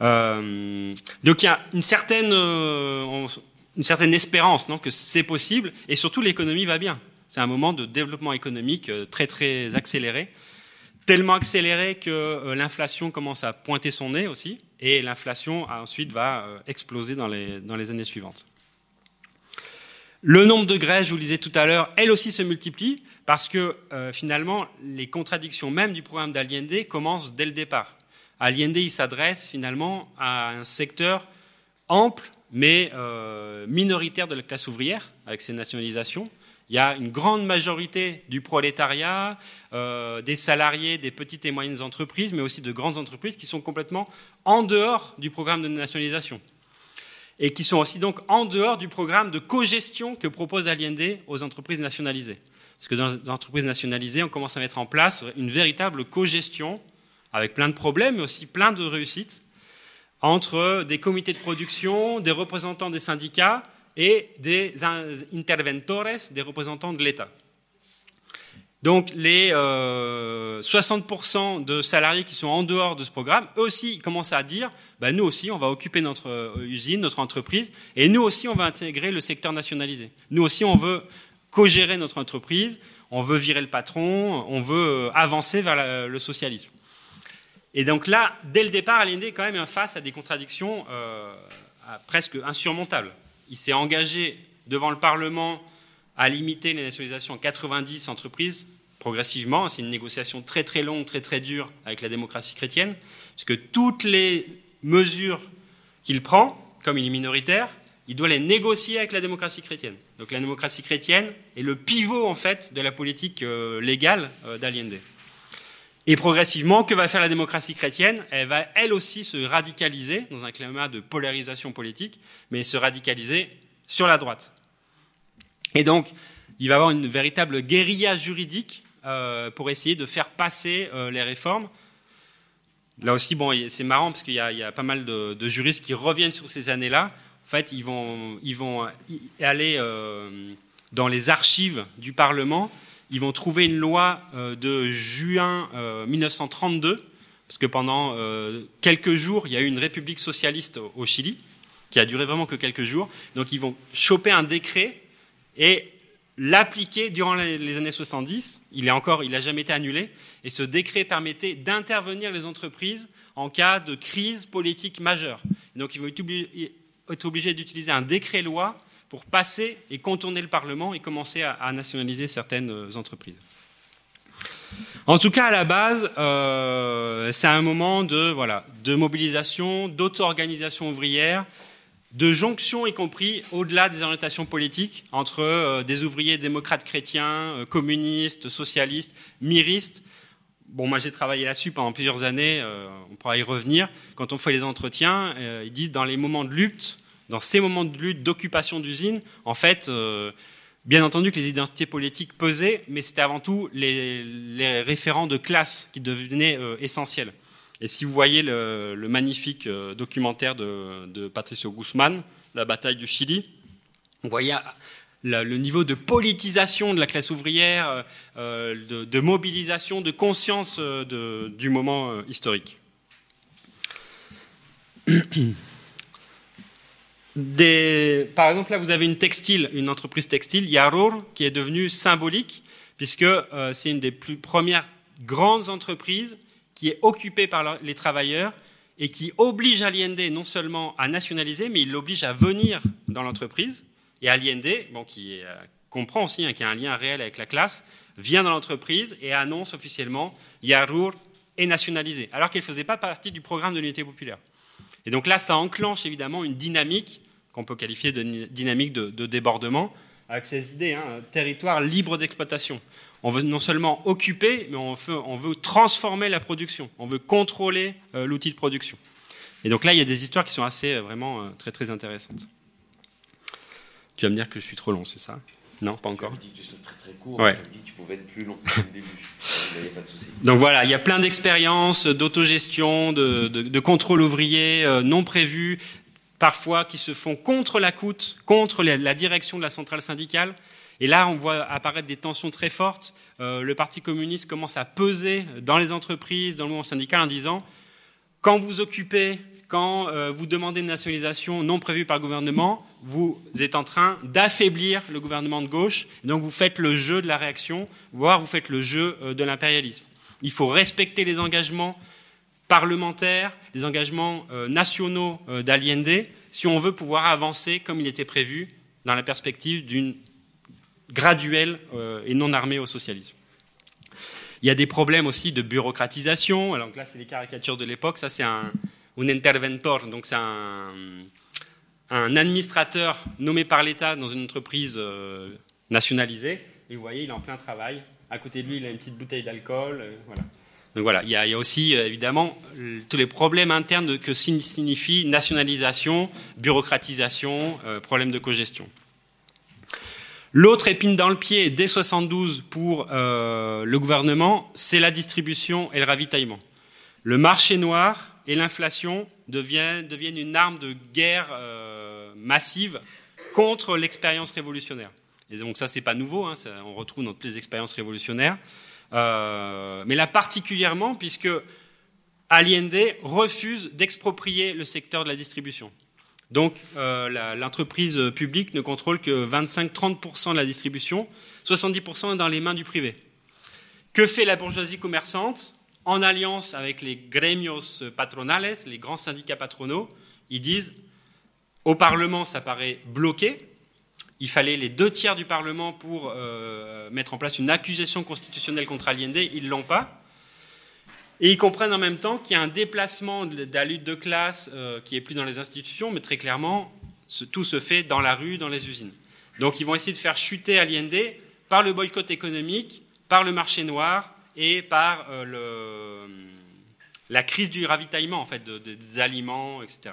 Euh, donc il y a une certaine, euh, une certaine espérance non, que c'est possible, et surtout l'économie va bien. C'est un moment de développement économique très très accéléré, tellement accéléré que l'inflation commence à pointer son nez aussi et l'inflation ensuite va euh, exploser dans les, années suivantes. Le nombre de grèves, je vous le disais tout à l'heure, elle aussi se multiplie parce que euh, finalement, les contradictions même du programme d'Allende commencent dès le départ. Allende, il s'adresse finalement à un secteur ample, mais euh, minoritaire de la classe ouvrière, avec ces nationalisations. Il y a une grande majorité du prolétariat, euh, des salariés, des petites et moyennes entreprises, mais aussi de grandes entreprises qui sont complètement en dehors du programme de nationalisation. Et qui sont aussi donc en dehors du programme de co-gestion que propose Allende aux entreprises nationalisées. Parce que dans les entreprises nationalisées, on commence à mettre en place une véritable co-gestion, avec plein de problèmes, mais aussi plein de réussites, entre des comités de production, des représentants des syndicats et des interventores, des représentants de l'État. Donc les 60% euh, de salariés qui sont en dehors de ce programme, eux aussi, ils commencent à dire, bah, nous aussi, on va occuper notre euh, usine, notre entreprise, et nous aussi, on va intégrer le secteur nationalisé. Nous aussi, on veut co-gérer notre entreprise, on veut virer le patron, on veut euh, avancer vers le socialisme. Et donc là, dès le départ, Allende est quand même face à des contradictions presque insurmontables. Il s'est engagé devant le Parlement à limiter les nationalisations à 90 entreprises progressivement. C'est une négociation très très longue, très très dure avec la démocratie chrétienne, puisque toutes les mesures qu'il prend, comme il est minoritaire, il doit les négocier avec la démocratie chrétienne. Donc la démocratie chrétienne est le pivot en fait de la politique euh, légale euh, d'Allende. Et progressivement, que va faire la démocratie chrétienne? Elle va elle aussi se radicaliser dans un climat de polarisation politique, mais se radicaliser sur la droite. Et donc, il va y avoir une véritable guérilla juridique euh, pour essayer de faire passer euh, les réformes. Là aussi, bon, c'est marrant parce qu'il y, a pas mal de, juristes qui reviennent sur ces années-là. En fait, ils vont, ils vont aller euh, dans les archives du Parlement ils vont trouver une loi euh, de juin 1932, euh, parce que pendant euh, quelques jours, il y a eu une république socialiste au Chili, qui a duré vraiment que quelques jours. Donc ils vont choper un décret et l'appliquer durant les années 70. Il est encore, il n'a jamais été annulé. Et ce décret permettait d'intervenir les entreprises en cas de crise politique majeure. Donc ils vont être obligés d'utiliser un décret-loi pour passer et contourner le Parlement et commencer à, nationaliser certaines euh, entreprises. En tout cas, à la base, euh, c'est un moment de, voilà, de mobilisation, d'auto-organisation ouvrière, de jonction, y compris au-delà des orientations politiques, entre euh, des ouvriers démocrates chrétiens, communistes, socialistes, miristes. Bon, moi j'ai travaillé là-dessus pendant plusieurs années, on pourra y revenir. Quand on fait les entretiens, ils disent dans les moments de lutte, dans ces moments de lutte, d'occupation d'usines, en fait, euh, bien entendu que les identités politiques pesaient, mais c'était avant tout les, référents de classe qui devenaient euh, essentiels. Et si vous voyez le, magnifique euh, documentaire de, Patricio Guzman, La bataille du Chili, vous voyez le niveau de politisation de la classe ouvrière, de, mobilisation, de conscience du moment historique. [clears throat] par exemple, là, vous avez une textile, une entreprise textile, Yarur, qui est devenue symbolique, puisque euh, c'est une des plus premières grandes entreprises qui est occupée par les travailleurs et qui oblige Allende non seulement à nationaliser, mais il l'oblige à venir dans l'entreprise. Et Allende, qui euh, comprend aussi hein, qu'il y a un lien réel avec la classe, vient dans l'entreprise et annonce officiellement Yarur est nationalisé, alors qu'elle ne faisait pas partie du programme de l'unité populaire. Et donc là, ça enclenche évidemment une dynamique qu'on peut qualifier de dynamique de, débordement, avec ces idées, hein, territoire libre d'exploitation. On veut non seulement occuper, mais on veut, on veut transformer la production, on veut contrôler euh, l'outil de production. Et donc là, il y a des histoires qui sont assez, euh, vraiment, euh, très, très intéressantes. Tu vas me dire que je suis trop long, c'est ça? Non, pas encore. Je dit que je très très court. Ouais. Dit que tu pouvais être plus long au début. [laughs] Il n'y pas de souci. Donc voilà, il y a plein d'expériences d'autogestion, de, de, contrôle ouvrier non prévu, parfois qui se font contre la coûte, contre la direction de la centrale syndicale. Et là, on voit apparaître des tensions très fortes. Euh, le Parti communiste commence à peser dans les entreprises, dans le mouvement syndical, en disant quand vous occupez, quand euh, vous demandez une nationalisation non prévue par le gouvernement, vous êtes en train d'affaiblir le gouvernement de gauche. donc vous faites le jeu de la réaction, voire vous faites le jeu euh, de l'impérialisme. Il faut respecter les engagements parlementaires, les engagements euh, nationaux euh, d'Aliende, si on veut pouvoir avancer comme il était prévu dans la perspective d'une graduelle euh, et non armée au socialisme. Il y a des problèmes aussi de bureaucratisation. Alors là, c'est les caricatures de l'époque. Ça, c'est un, un interventor, donc c'est un, un administrateur nommé par l'État dans une entreprise nationalisée. Et vous voyez, il est en plein travail. À côté de lui, il a une petite bouteille d'alcool. voilà. Donc voilà, il y a, aussi euh, évidemment tous les problèmes internes que sign- signifie nationalisation, bureaucratisation, euh, problème de cogestion. L'autre épine dans le pied dès 72 pour euh, le gouvernement, c'est la distribution et le ravitaillement. Le marché noir et l'inflation deviennent, une arme de guerre euh, massive contre l'expérience révolutionnaire. Et donc ça, c'est pas nouveau, hein, on retrouve dans toutes les expériences révolutionnaires. Euh, mais là particulièrement, puisque Allende refuse d'exproprier le secteur de la distribution. Donc euh, l'entreprise publique ne contrôle que 25-30% de la distribution, 70% est dans les mains du privé. Que fait la bourgeoisie commerçante En alliance avec les gremios patronales, les grands syndicats patronaux, ils disent au Parlement, ça paraît bloqué. Il fallait les deux tiers du Parlement pour euh, mettre en place une accusation constitutionnelle contre Allende. Ils l'ont pas. Et ils comprennent en même temps qu'il y a un déplacement de la lutte de classe euh, qui est plus dans les institutions, mais très clairement, tout se fait dans la rue, dans les usines. Donc ils vont essayer de faire chuter Allende par le boycott économique, par le marché noir et par euh, la crise du ravitaillement, en fait, de- de- des aliments, etc.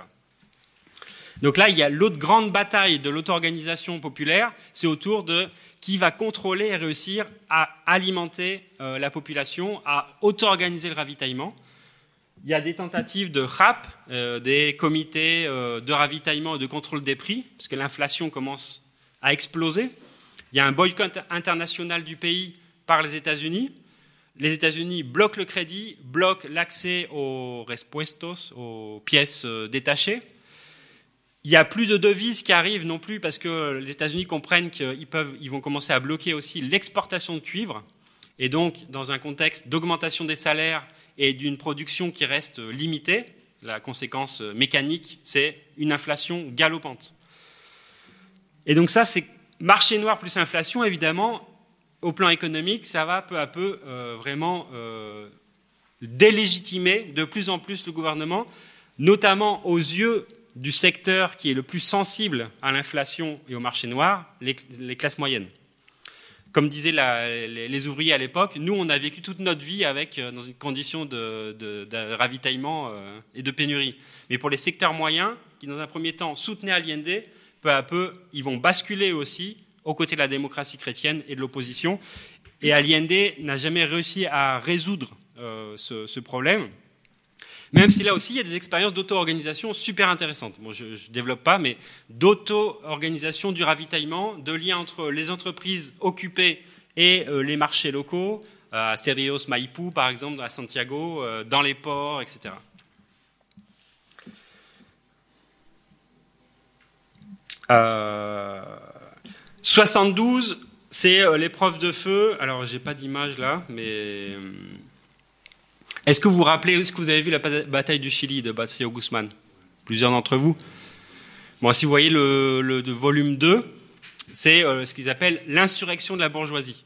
Donc là, il y a l'autre grande bataille de l'auto-organisation populaire, c'est autour de qui va contrôler et réussir à alimenter euh, la population, à auto-organiser le ravitaillement. Il y a des tentatives de RAP, euh, des comités euh, de ravitaillement et de contrôle des prix, parce que l'inflation commence à exploser. Il y a un boycott international du pays par les États-Unis. Les États-Unis bloquent le crédit, bloquent l'accès aux respuestos, aux pièces détachées. Il n'y a plus de devises qui arrivent non plus parce que les États-Unis comprennent qu'ils peuvent, ils vont commencer à bloquer aussi l'exportation de cuivre. Et donc, dans un contexte d'augmentation des salaires et d'une production qui reste limitée, la conséquence mécanique, c'est une inflation galopante. Et donc ça, c'est marché noir plus inflation, évidemment, au plan économique, ça va peu à peu euh, vraiment euh, délégitimer de plus en plus le gouvernement, notamment aux yeux du secteur qui est le plus sensible à l'inflation et au marché noir, les, classes moyennes. Comme disaient les, ouvriers à l'époque, nous, on a vécu toute notre vie avec, euh, dans une condition de, ravitaillement euh, et de pénurie. Mais pour les secteurs moyens, qui dans un premier temps soutenaient Allende, peu à peu, ils vont basculer aussi aux côtés de la démocratie chrétienne et de l'opposition. Et Allende n'a jamais réussi à résoudre euh, ce problème. Même si là aussi, il y a des expériences d'auto-organisation super intéressantes. Bon, je ne développe pas, mais d'auto-organisation du ravitaillement, de lien entre les entreprises occupées et euh, les marchés locaux, à Cerrillos Maipú, par exemple, à Santiago, euh, dans les ports, etc. Euh, 72, c'est euh, l'épreuve de feu. Alors, j'ai pas d'image là, mais. Est-ce que vous vous rappelez, est-ce que vous avez vu la bataille du Chili de Batrio Guzman Plusieurs d'entre vous. Bon, si vous voyez le volume 2, c'est euh, ce qu'ils appellent l'insurrection de la bourgeoisie.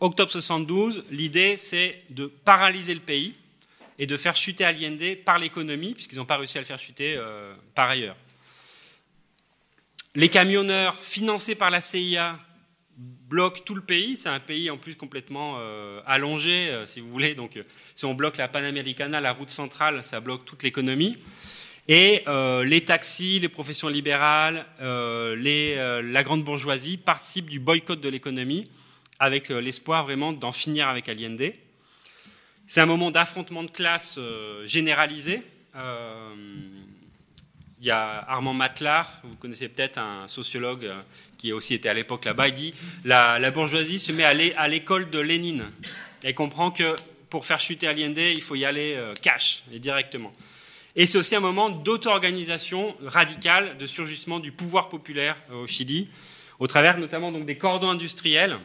Octobre 72, l'idée c'est de paralyser le pays et de faire chuter Allende par l'économie, puisqu'ils n'ont pas réussi à le faire chuter euh, par ailleurs. Les camionneurs financés par la CIA bloque tout le pays. C'est un pays en plus complètement euh, allongé, euh, si vous voulez. Donc, euh, si on bloque la Panamericana, la route centrale, ça bloque toute l'économie. Et les taxis, les professions libérales, les, la grande bourgeoisie participent du boycott de l'économie avec l'espoir vraiment d'en finir avec Allende. C'est un moment d'affrontement de classe généralisé. Il y a Armand Matlar, vous connaissez peut-être un sociologue qui a aussi été à l'époque là-bas, il dit la, bourgeoisie se met à l'école de Lénine et comprend que pour faire chuter Allende, il faut y aller euh, cash et directement. Et c'est aussi un moment d'auto-organisation radicale, de surgissement du pouvoir populaire euh, au Chili, au travers notamment donc, des cordons industriels,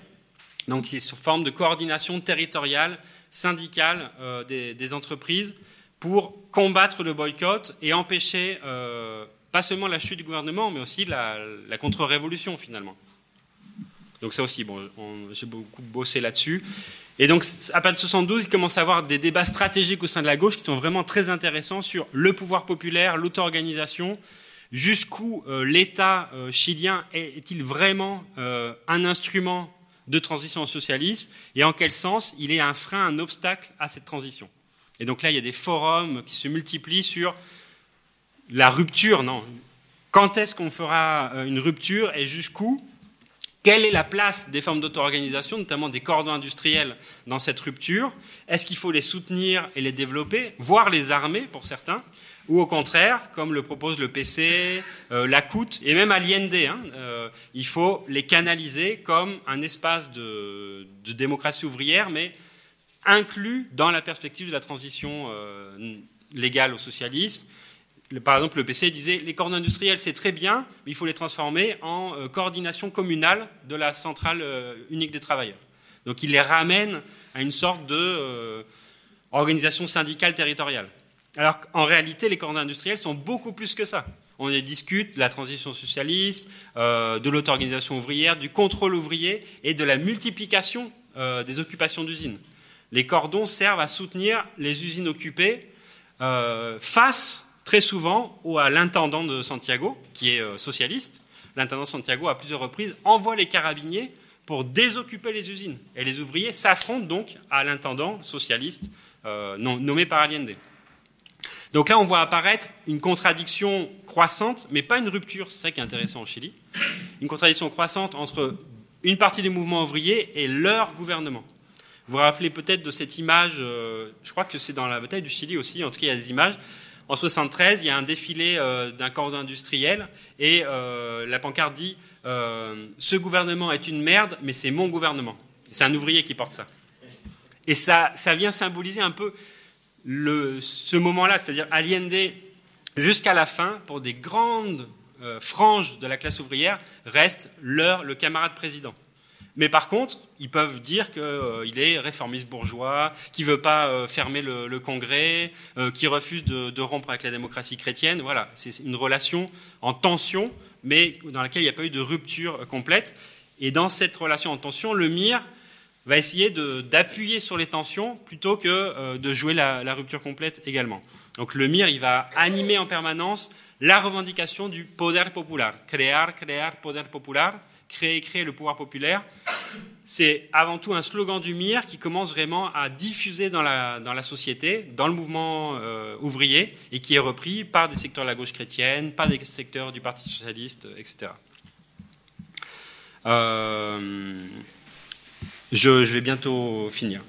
donc qui est sous forme de coordination territoriale, syndicale euh, des, entreprises, pour combattre le boycott et empêcher pas seulement la chute du gouvernement, mais aussi la, contre-révolution finalement. Donc ça aussi, bon, j'ai beaucoup bossé là-dessus. Et donc à partir de 72, il commence à avoir des débats stratégiques au sein de la gauche qui sont vraiment très intéressants sur le pouvoir populaire, l'auto-organisation, Jusqu'où l'État chilien est-il vraiment un instrument de transition au socialisme et en quel sens il est un frein, un obstacle à cette transition. Et donc là, il y a des forums qui se multiplient sur la rupture, non. Quand est-ce qu'on fera euh, une rupture et jusqu'où? Quelle est la place des formes d'auto-organisation, notamment des cordons industriels, dans cette rupture? Est-ce qu'il faut les soutenir et les développer, voire les armer pour certains? Ou au contraire, comme le propose le PC, euh, la COUT et même Allende, hein, euh, il faut les canaliser comme un espace de, démocratie ouvrière, mais inclus dans la perspective de la transition euh, légale au socialisme. Par exemple, le PC disait les corps industriels, c'est très bien, mais il faut les transformer en coordination communale de la centrale unique des travailleurs. Donc il les ramène à une sorte de organisation syndicale territoriale. Alors qu'en réalité, les corps industriels sont beaucoup plus que ça. On y discute de la transition socialiste, euh, de l'auto-organisation ouvrière, du contrôle ouvrier et de la multiplication euh, des occupations d'usines. Les cordons servent à soutenir les usines occupées euh, face très souvent à l'intendant de Santiago, qui est socialiste. L'intendant de Santiago, à plusieurs reprises, envoie les carabiniers pour désoccuper les usines. Et les ouvriers s'affrontent donc à l'intendant socialiste nommé par Allende. Donc là, on voit apparaître une contradiction croissante, mais pas une rupture, c'est ça qui est intéressant au Chili, une contradiction croissante entre une partie des mouvements ouvriers et leur gouvernement. Vous vous rappelez peut-être de cette image, euh, je crois que c'est dans la bataille du Chili aussi, en tout cas il y a des images. En 73, il y a un défilé euh, d'un cordon industriel et euh, la pancarte dit Ce gouvernement est une merde, mais c'est mon gouvernement. C'est un ouvrier qui porte ça. Et ça, vient symboliser un peu ce moment-là, c'est-à-dire Allende, jusqu'à la fin, pour des grandes euh, franges de la classe ouvrière, reste leur, le camarade président. Mais par contre, ils peuvent dire qu'il euh, est réformiste bourgeois, qu'il ne veut pas euh, fermer le, Congrès, qu'il refuse de, rompre avec la démocratie chrétienne. Voilà, c'est une relation en tension, mais dans laquelle il n'y a pas eu de rupture complète. Et dans cette relation en tension, le MIR va essayer d'appuyer sur les tensions plutôt que euh, de jouer la, rupture complète également. Donc le MIR, il va animer en permanence la revendication du poder popular. Créer, créer, poder popular, créer, créer le pouvoir populaire. C'est avant tout un slogan du MIR qui commence vraiment à diffuser dans la, dans la société, dans le mouvement euh, ouvrier, et qui est repris par des secteurs de la gauche chrétienne, par des secteurs du Parti socialiste, etc. Euh, je, vais bientôt finir.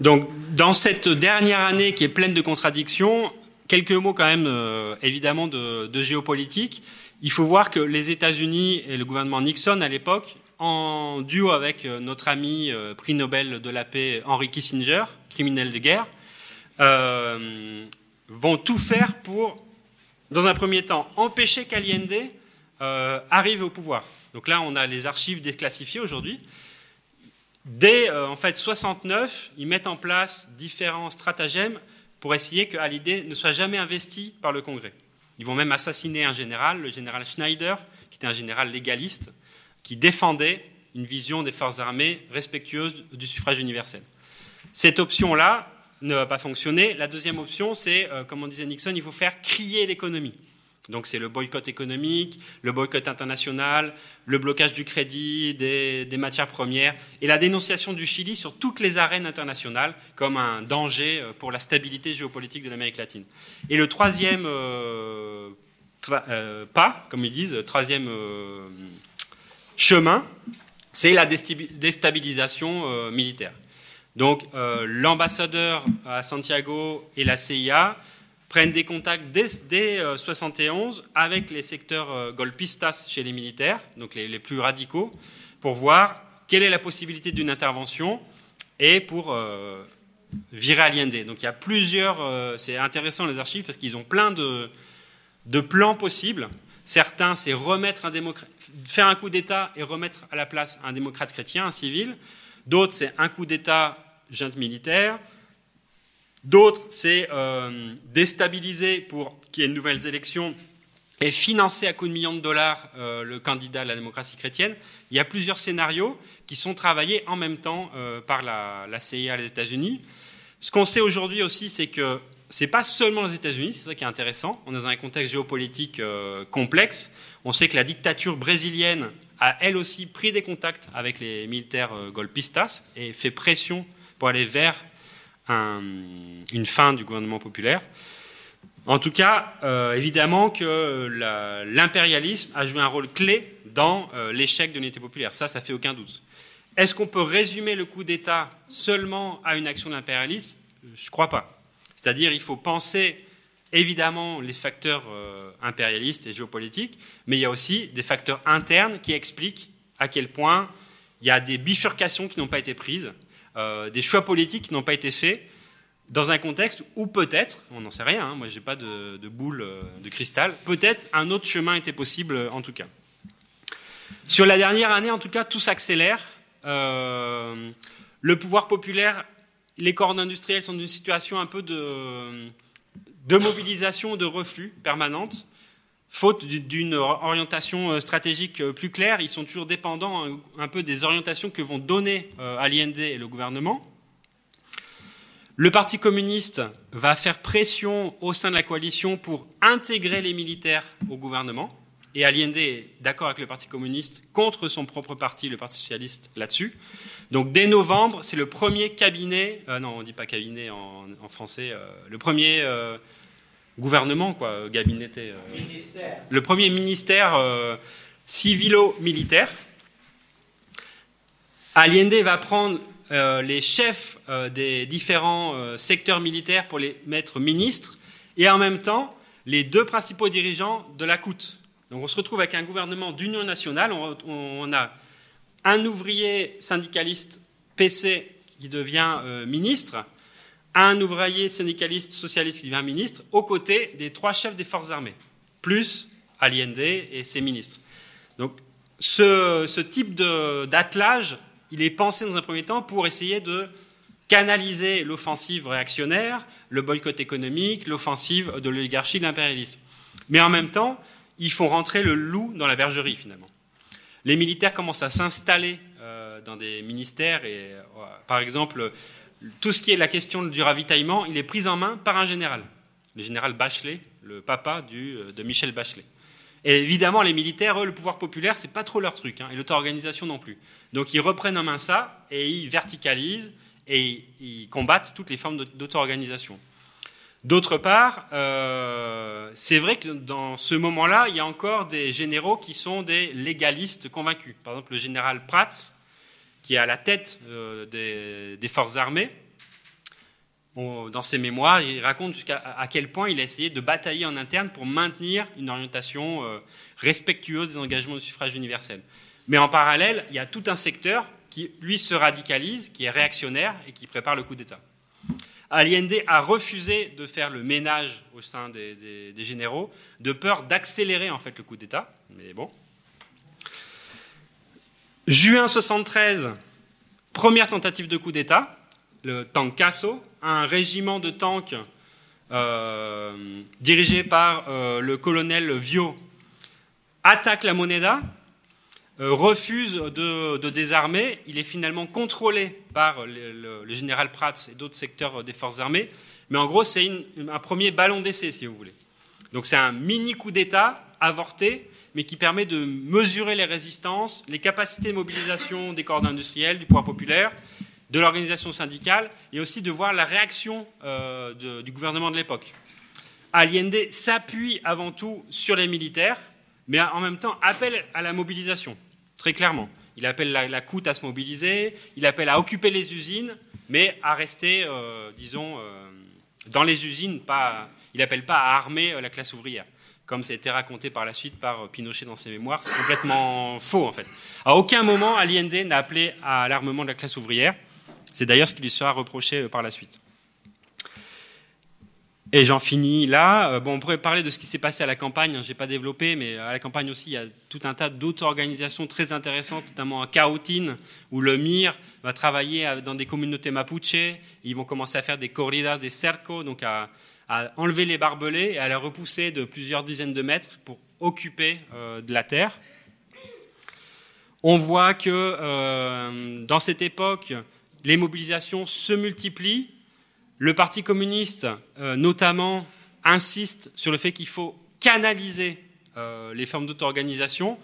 Donc, dans cette dernière année qui est pleine de contradictions, quelques mots quand même, euh, évidemment, de, géopolitique. Il faut voir que les États-Unis et le gouvernement Nixon à l'époque, en duo avec euh, notre ami euh, prix Nobel de la paix Henry Kissinger, criminel de guerre, vont tout faire pour, dans un premier temps, empêcher qu'Allende arrive au pouvoir. Donc là, on a les archives déclassifiées aujourd'hui. Dès euh, en fait 69, ils mettent en place différents stratagèmes pour essayer que Hallyday ne soit jamais investi par le Congrès. Ils vont même assassiner un général, le général Schneider, qui était un général légaliste, qui défendait une vision des forces armées respectueuse du suffrage universel. Cette option-là ne va pas fonctionner. La deuxième option, c'est, euh, comme on disait Nixon, il faut faire crier l'économie. Donc c'est le boycott économique, le boycott international, le blocage du crédit, des, matières premières et la dénonciation du Chili sur toutes les arènes internationales comme un danger euh, pour la stabilité géopolitique de l'Amérique latine. Et le troisième euh, euh, pas, comme ils disent, troisième chemin, c'est la déstabilisation militaire. Donc l'ambassadeur à Santiago et la CIA prennent des contacts dès, 1971 euh, avec les secteurs euh, golpistas chez les militaires, donc les, plus radicaux, pour voir quelle est la possibilité d'une intervention et pour euh, virer Allende. Donc il y a plusieurs, c'est intéressant les archives parce qu'ils ont plein de, de plans possibles. Certains, c'est remettre un démocrate, faire un coup d'État et remettre à la place un démocrate chrétien, un civil. D'autres, c'est un coup d'État junte militaire. D'autres, c'est euh, déstabiliser pour qu'il y ait de nouvelles élections et financer à coups de millions de dollars euh, le candidat à la démocratie chrétienne. Il y a plusieurs scénarios qui sont travaillés en même temps euh, par la, CIA des États-Unis. Ce qu'on sait aujourd'hui aussi, c'est que c'est pas seulement les États-Unis, c'est ça qui est intéressant. On est dans un contexte géopolitique complexe. On sait que la dictature brésilienne a elle aussi pris des contacts avec les militaires golpistas et fait pression pour aller vers une fin du gouvernement populaire. En tout cas, euh, évidemment que l'impérialisme a joué un rôle clé dans l'échec de l'unité populaire. Ça, ça fait aucun doute. Est-ce qu'on peut résumer le coup d'État seulement à une action d'impérialisme Je ne crois pas. C'est-à-dire il faut penser évidemment les facteurs euh, impérialistes et géopolitiques, mais il y a aussi des facteurs internes qui expliquent à quel point il y a des bifurcations qui n'ont pas été prises, euh, des choix politiques qui n'ont pas été faits, dans un contexte où peut-être, on n'en sait rien, hein, moi je n'ai pas de, boule euh, de cristal, peut-être un autre chemin était possible en tout cas. Sur la dernière année, en tout cas, tout s'accélère. le pouvoir populaire les corps industriels sont dans une situation un peu de mobilisation, de reflux permanente. Faute d'une orientation euh, stratégique euh, plus claire, ils sont toujours dépendants un, peu des orientations que vont donner euh, Allende et le gouvernement. Le Parti communiste va faire pression au sein de la coalition pour intégrer les militaires au gouvernement. Et Allende est d'accord avec le Parti communiste contre son propre parti, le Parti socialiste, là-dessus. Donc dès novembre, c'est le premier cabinet, non on ne dit pas cabinet en, français, le premier gouvernement, quoi, cabinet, ministère. le premier ministère civilo-militaire. Allende va prendre les chefs des différents secteurs militaires pour les mettre ministres et en même temps les deux principaux dirigeants de la COUT. Donc on se retrouve avec un gouvernement d'union nationale, on a un ouvrier syndicaliste PC qui devient euh, ministre, un ouvrier syndicaliste socialiste qui devient ministre, aux côtés des trois chefs des forces armées, plus Allende et ses ministres. Donc ce, type d'attelage, il est pensé dans un premier temps pour essayer de canaliser l'offensive réactionnaire, le boycott économique, l'offensive de l'oligarchie, de l'impérialisme. Mais en même temps, ils font rentrer le loup dans la bergerie, finalement les militaires commencent à s'installer euh, dans des ministères et, euh, par exemple, tout ce qui est la question du ravitaillement, il est pris en main par un général, le général Bachelet, le papa euh, de Michel Bachelet. Et évidemment, les militaires, eux, le pouvoir populaire, c'est pas trop leur truc, hein, et l'auto-organisation non plus. Donc ils reprennent en main ça et ils verticalisent et ils combattent toutes les formes d'auto-organisation. D'autre part, euh, c'est vrai que dans ce moment-là, il y a encore des généraux qui sont des légalistes convaincus. Par exemple, le général Prats, qui est à la tête euh, des, forces armées, dans ses mémoires, il raconte jusqu'à à quel point il a essayé de batailler en interne pour maintenir une orientation euh, respectueuse des engagements de suffrage universel. Mais en parallèle, il y a tout un secteur qui, lui, se radicalise, qui est réactionnaire et qui prépare le coup d'État. Allende a refusé de faire le ménage au sein des, généraux, de peur d'accélérer en fait le coup d'État. Mais bon. Juin 73, première tentative de coup d'État, le Tankasso, un régiment de tanks euh, dirigé par euh, le colonel Vio, attaque la Moneda, euh, refuse de, désarmer. Il est finalement contrôlé par le, général Prats et d'autres secteurs des forces armées. Mais en gros, c'est un premier ballon d'essai, si vous voulez. Donc c'est un mini coup d'État avorté, mais qui permet de mesurer les résistances, les capacités de mobilisation des corps industriels, du pouvoir populaire, de l'organisation syndicale, et aussi de voir la réaction euh, du gouvernement de l'époque. Allende s'appuie avant tout sur les militaires, mais en même temps appelle à la mobilisation très clairement. Il appelle la, la à se mobiliser, il appelle à occuper les usines, mais à rester, euh, disons, euh, dans les usines. Il n'appelle pas à armer la classe ouvrière, comme ça a été raconté par la suite par Pinochet dans ses mémoires. C'est complètement [laughs] faux, en fait. À aucun moment, Allende n'a appelé à l'armement de la classe ouvrière. C'est d'ailleurs ce qui lui sera reproché par la suite. Et j'en finis là. Euh, bon, on pourrait parler de ce qui s'est passé à la campagne. Hein, je n'ai pas développé, mais à la campagne aussi, il y a tout un tas d'autres organisations très intéressantes, notamment à Cautine, où le MIR va travailler dans des communautés mapuche. Ils vont commencer à faire des corridas, des cercos, donc à, enlever les barbelés et à les repousser de plusieurs dizaines de mètres pour occuper euh, de la terre. On voit que euh, dans cette époque, les mobilisations se multiplient Le Parti communiste, euh, notamment, insiste sur le fait qu'il faut canaliser les formes d'auto-organisation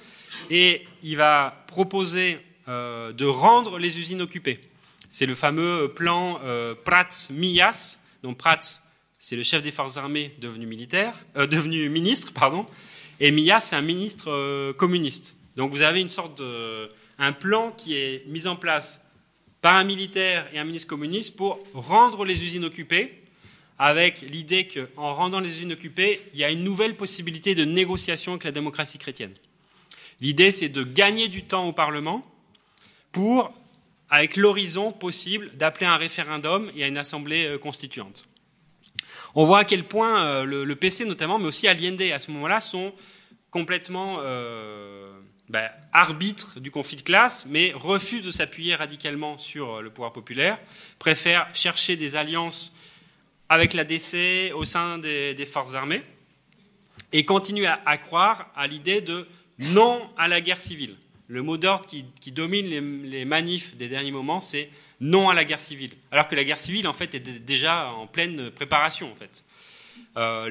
et il va proposer de rendre les usines occupées. C'est le fameux plan Prats-Millas. Donc Prats, c'est le chef des forces armées devenu militaire, devenu ministre, pardon, et Millas, c'est un ministre communiste. Donc vous avez une sorte de, un plan qui est mis en place par un militaire et un ministre communiste pour rendre les usines occupées, avec l'idée qu'en rendant les usines occupées, il y a une nouvelle possibilité de négociation avec la démocratie chrétienne. L'idée, c'est de gagner du temps au Parlement pour, avec l'horizon possible, d'appeler un référendum et à une assemblée euh, constituante. On voit à quel point euh, le, PC notamment, mais aussi Allende à ce moment-là, sont complètement euh, ben, arbitre du conflit de classe, mais refuse de s'appuyer radicalement sur euh, le pouvoir populaire, préfère chercher des alliances avec la DC au sein des, forces armées, et continue à, croire à l'idée de non à la guerre civile. Le mot d'ordre qui, domine les, manifs des derniers moments, c'est non à la guerre civile. Alors que la guerre civile, en fait, est déjà en pleine préparation, en fait. Euh,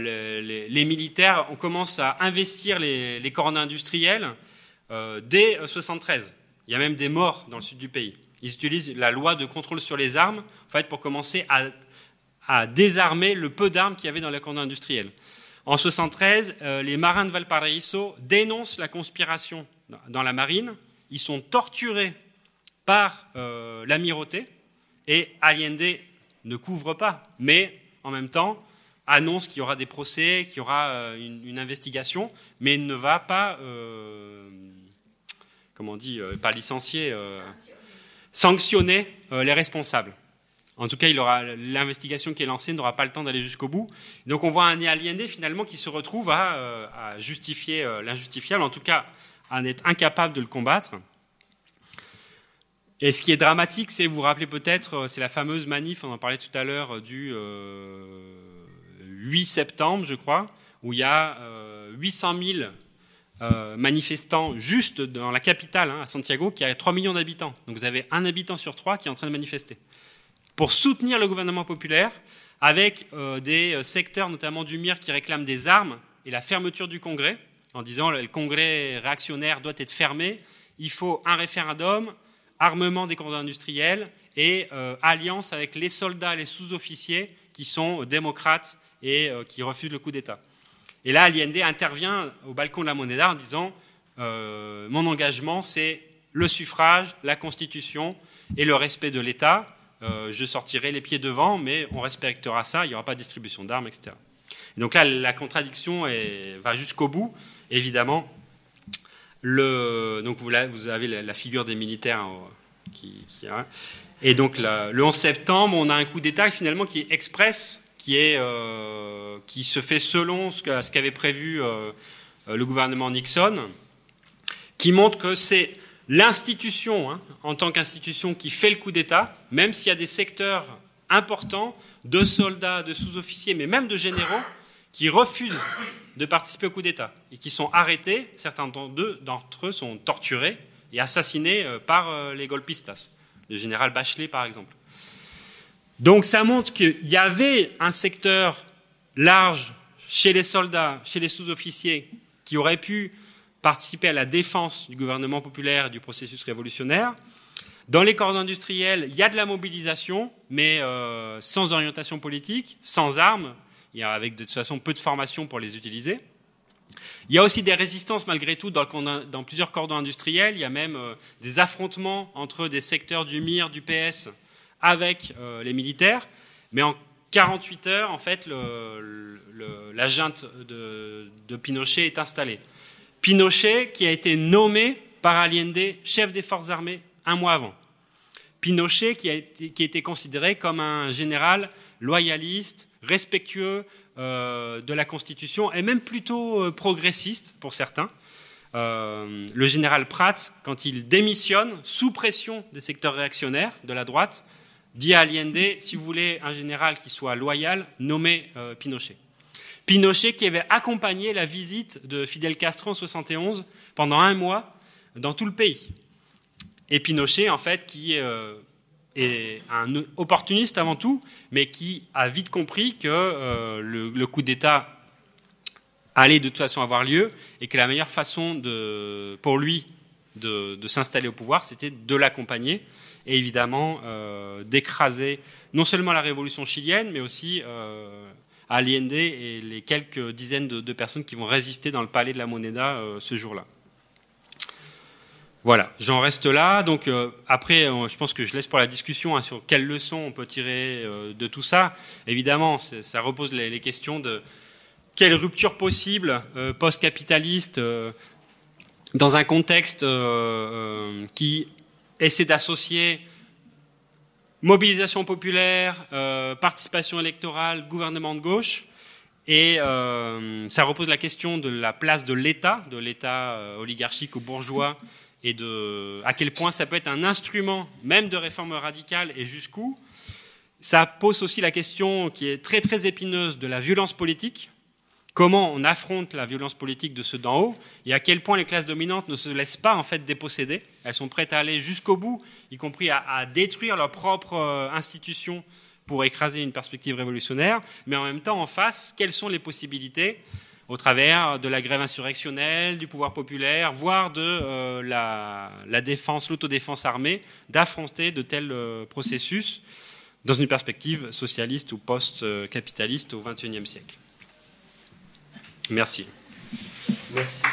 les, militaires, on commence à investir les, les corps industriels euh, dès 73. Euh, Il y a même des morts dans le sud du pays. Ils utilisent la loi de contrôle sur les armes en fait, pour commencer à, désarmer le peu d'armes qu'il y avait dans cordon industriel. En 73, euh, les marins de Valparaiso dénoncent la conspiration dans la marine. Ils sont torturés par l'amirauté et Allende ne couvre pas, mais en même temps annonce qu'il y aura des procès, qu'il y aura une, investigation, mais ne va pas comment on dit, euh, pas licencier, euh, sanctionner euh, les responsables. En tout cas, l'investigation qui est lancée n'aura pas le temps d'aller jusqu'au bout. Donc, on voit un aliéné finalement qui se retrouve à, justifier l'injustifiable, en tout cas à être incapable de le combattre. Et ce qui est dramatique, c'est, vous vous rappelez peut-être, c'est la fameuse manif, on en parlait tout à l'heure, du 8 septembre, je crois, où il y a 800 000 euh, manifestants juste dans la capitale, hein, à Santiago, qui a 3 millions d'habitants. Donc vous avez un habitant sur trois qui est en train de manifester. Pour soutenir le gouvernement populaire, avec euh, des euh, secteurs, notamment du MIR, qui réclament des armes et la fermeture du Congrès, en disant le Congrès réactionnaire doit être fermé, il faut un référendum, armement des cordons industriels et alliance avec les soldats, les sous-officiers qui sont démocrates et qui refusent le coup d'État. Et là, Allende intervient au balcon de la Moneda en disant euh, Mon engagement, c'est le suffrage, la Constitution et le respect de l'État. Euh, je sortirai les pieds devant, mais on respectera ça, il n'y aura pas de distribution d'armes, etc. donc là, la contradiction va jusqu'au bout, évidemment. donc vous, avez la, figure des militaires hein, qui, et donc le 11 septembre, on a un coup d'État finalement qui est express qui, euh, se fait selon ce qu'avait prévu euh, le gouvernement Nixon, qui montre que c'est l'institution, hein, en tant qu'institution, qui fait le coup d'État, même s'il y a des secteurs importants de soldats, de sous-officiers, mais même de généraux, qui refusent de participer au coup d'État et qui sont arrêtés, certains d'entre eux sont torturés et assassinés euh, par les golpistas, le général Bachelet par exemple. Donc ça montre qu'il y avait un secteur large chez les soldats, chez les sous-officiers, qui auraient pu participer à la défense du gouvernement populaire et du processus révolutionnaire. Dans les corps industriels, il y a de la mobilisation, mais euh, sans orientation politique, sans armes, avec de toute façon peu de formation pour les utiliser. Il y a aussi des résistances malgré tout dans, plusieurs cordons industriels. Il y a même euh, des affrontements entre des secteurs du MIR, du PS avec euh, les militaires, mais en 48 heures, en fait, la junte de, Pinochet est installée. Pinochet qui a été nommé par Allende chef des forces armées un mois avant. Pinochet qui a été, considéré comme un général loyaliste, respectueux euh, de la Constitution et même plutôt euh, progressiste pour certains. le général Prats, quand il démissionne sous pression des secteurs réactionnaires de la droite, dit à Allende, si vous voulez un général qui soit loyal, nommez euh, Pinochet. Pinochet qui avait accompagné la visite de Fidel Castro en 71 pendant un mois dans tout le pays. Et Pinochet, en fait, qui euh, est un opportuniste avant tout, mais qui a vite compris que euh, le, coup d'État allait de toute façon avoir lieu et que la meilleure façon de, pour lui de, s'installer au pouvoir, c'était de l'accompagner et évidemment euh, d'écraser non seulement la révolution chilienne, mais aussi euh, Allende et les quelques dizaines de, personnes qui vont résister dans le palais de la Moneda ce jour-là. Voilà, j'en reste là. Donc euh, après, euh, je pense que je laisse pour la discussion hein, sur quelles leçons on peut tirer euh, de tout ça. Évidemment, ça repose les, questions de quelle rupture possible post-capitaliste dans un contexte qui essaie d'associer mobilisation populaire, participation électorale, gouvernement de gauche. Et ça repose la question de la place de l'État, de l'État oligarchique ou bourgeois et de à quel point ça peut être un instrument même de réforme radicale et jusqu'où. Ça pose aussi la question qui est très très épineuse de la violence politique. Comment on affronte la violence politique de ceux d'en haut et à quel point les classes dominantes ne se laissent pas en fait déposséder. Elles sont prêtes à aller jusqu'au bout, y compris à, à détruire leurs propres euh, institutions pour écraser une perspective révolutionnaire. Mais en même temps, en face, quelles sont les possibilités au travers de la grève insurrectionnelle, du pouvoir populaire, voire de euh, la, défense, l'autodéfense armée, d'affronter de tels euh, processus dans une perspective socialiste ou post-capitaliste au XXIe siècle. Merci. Merci.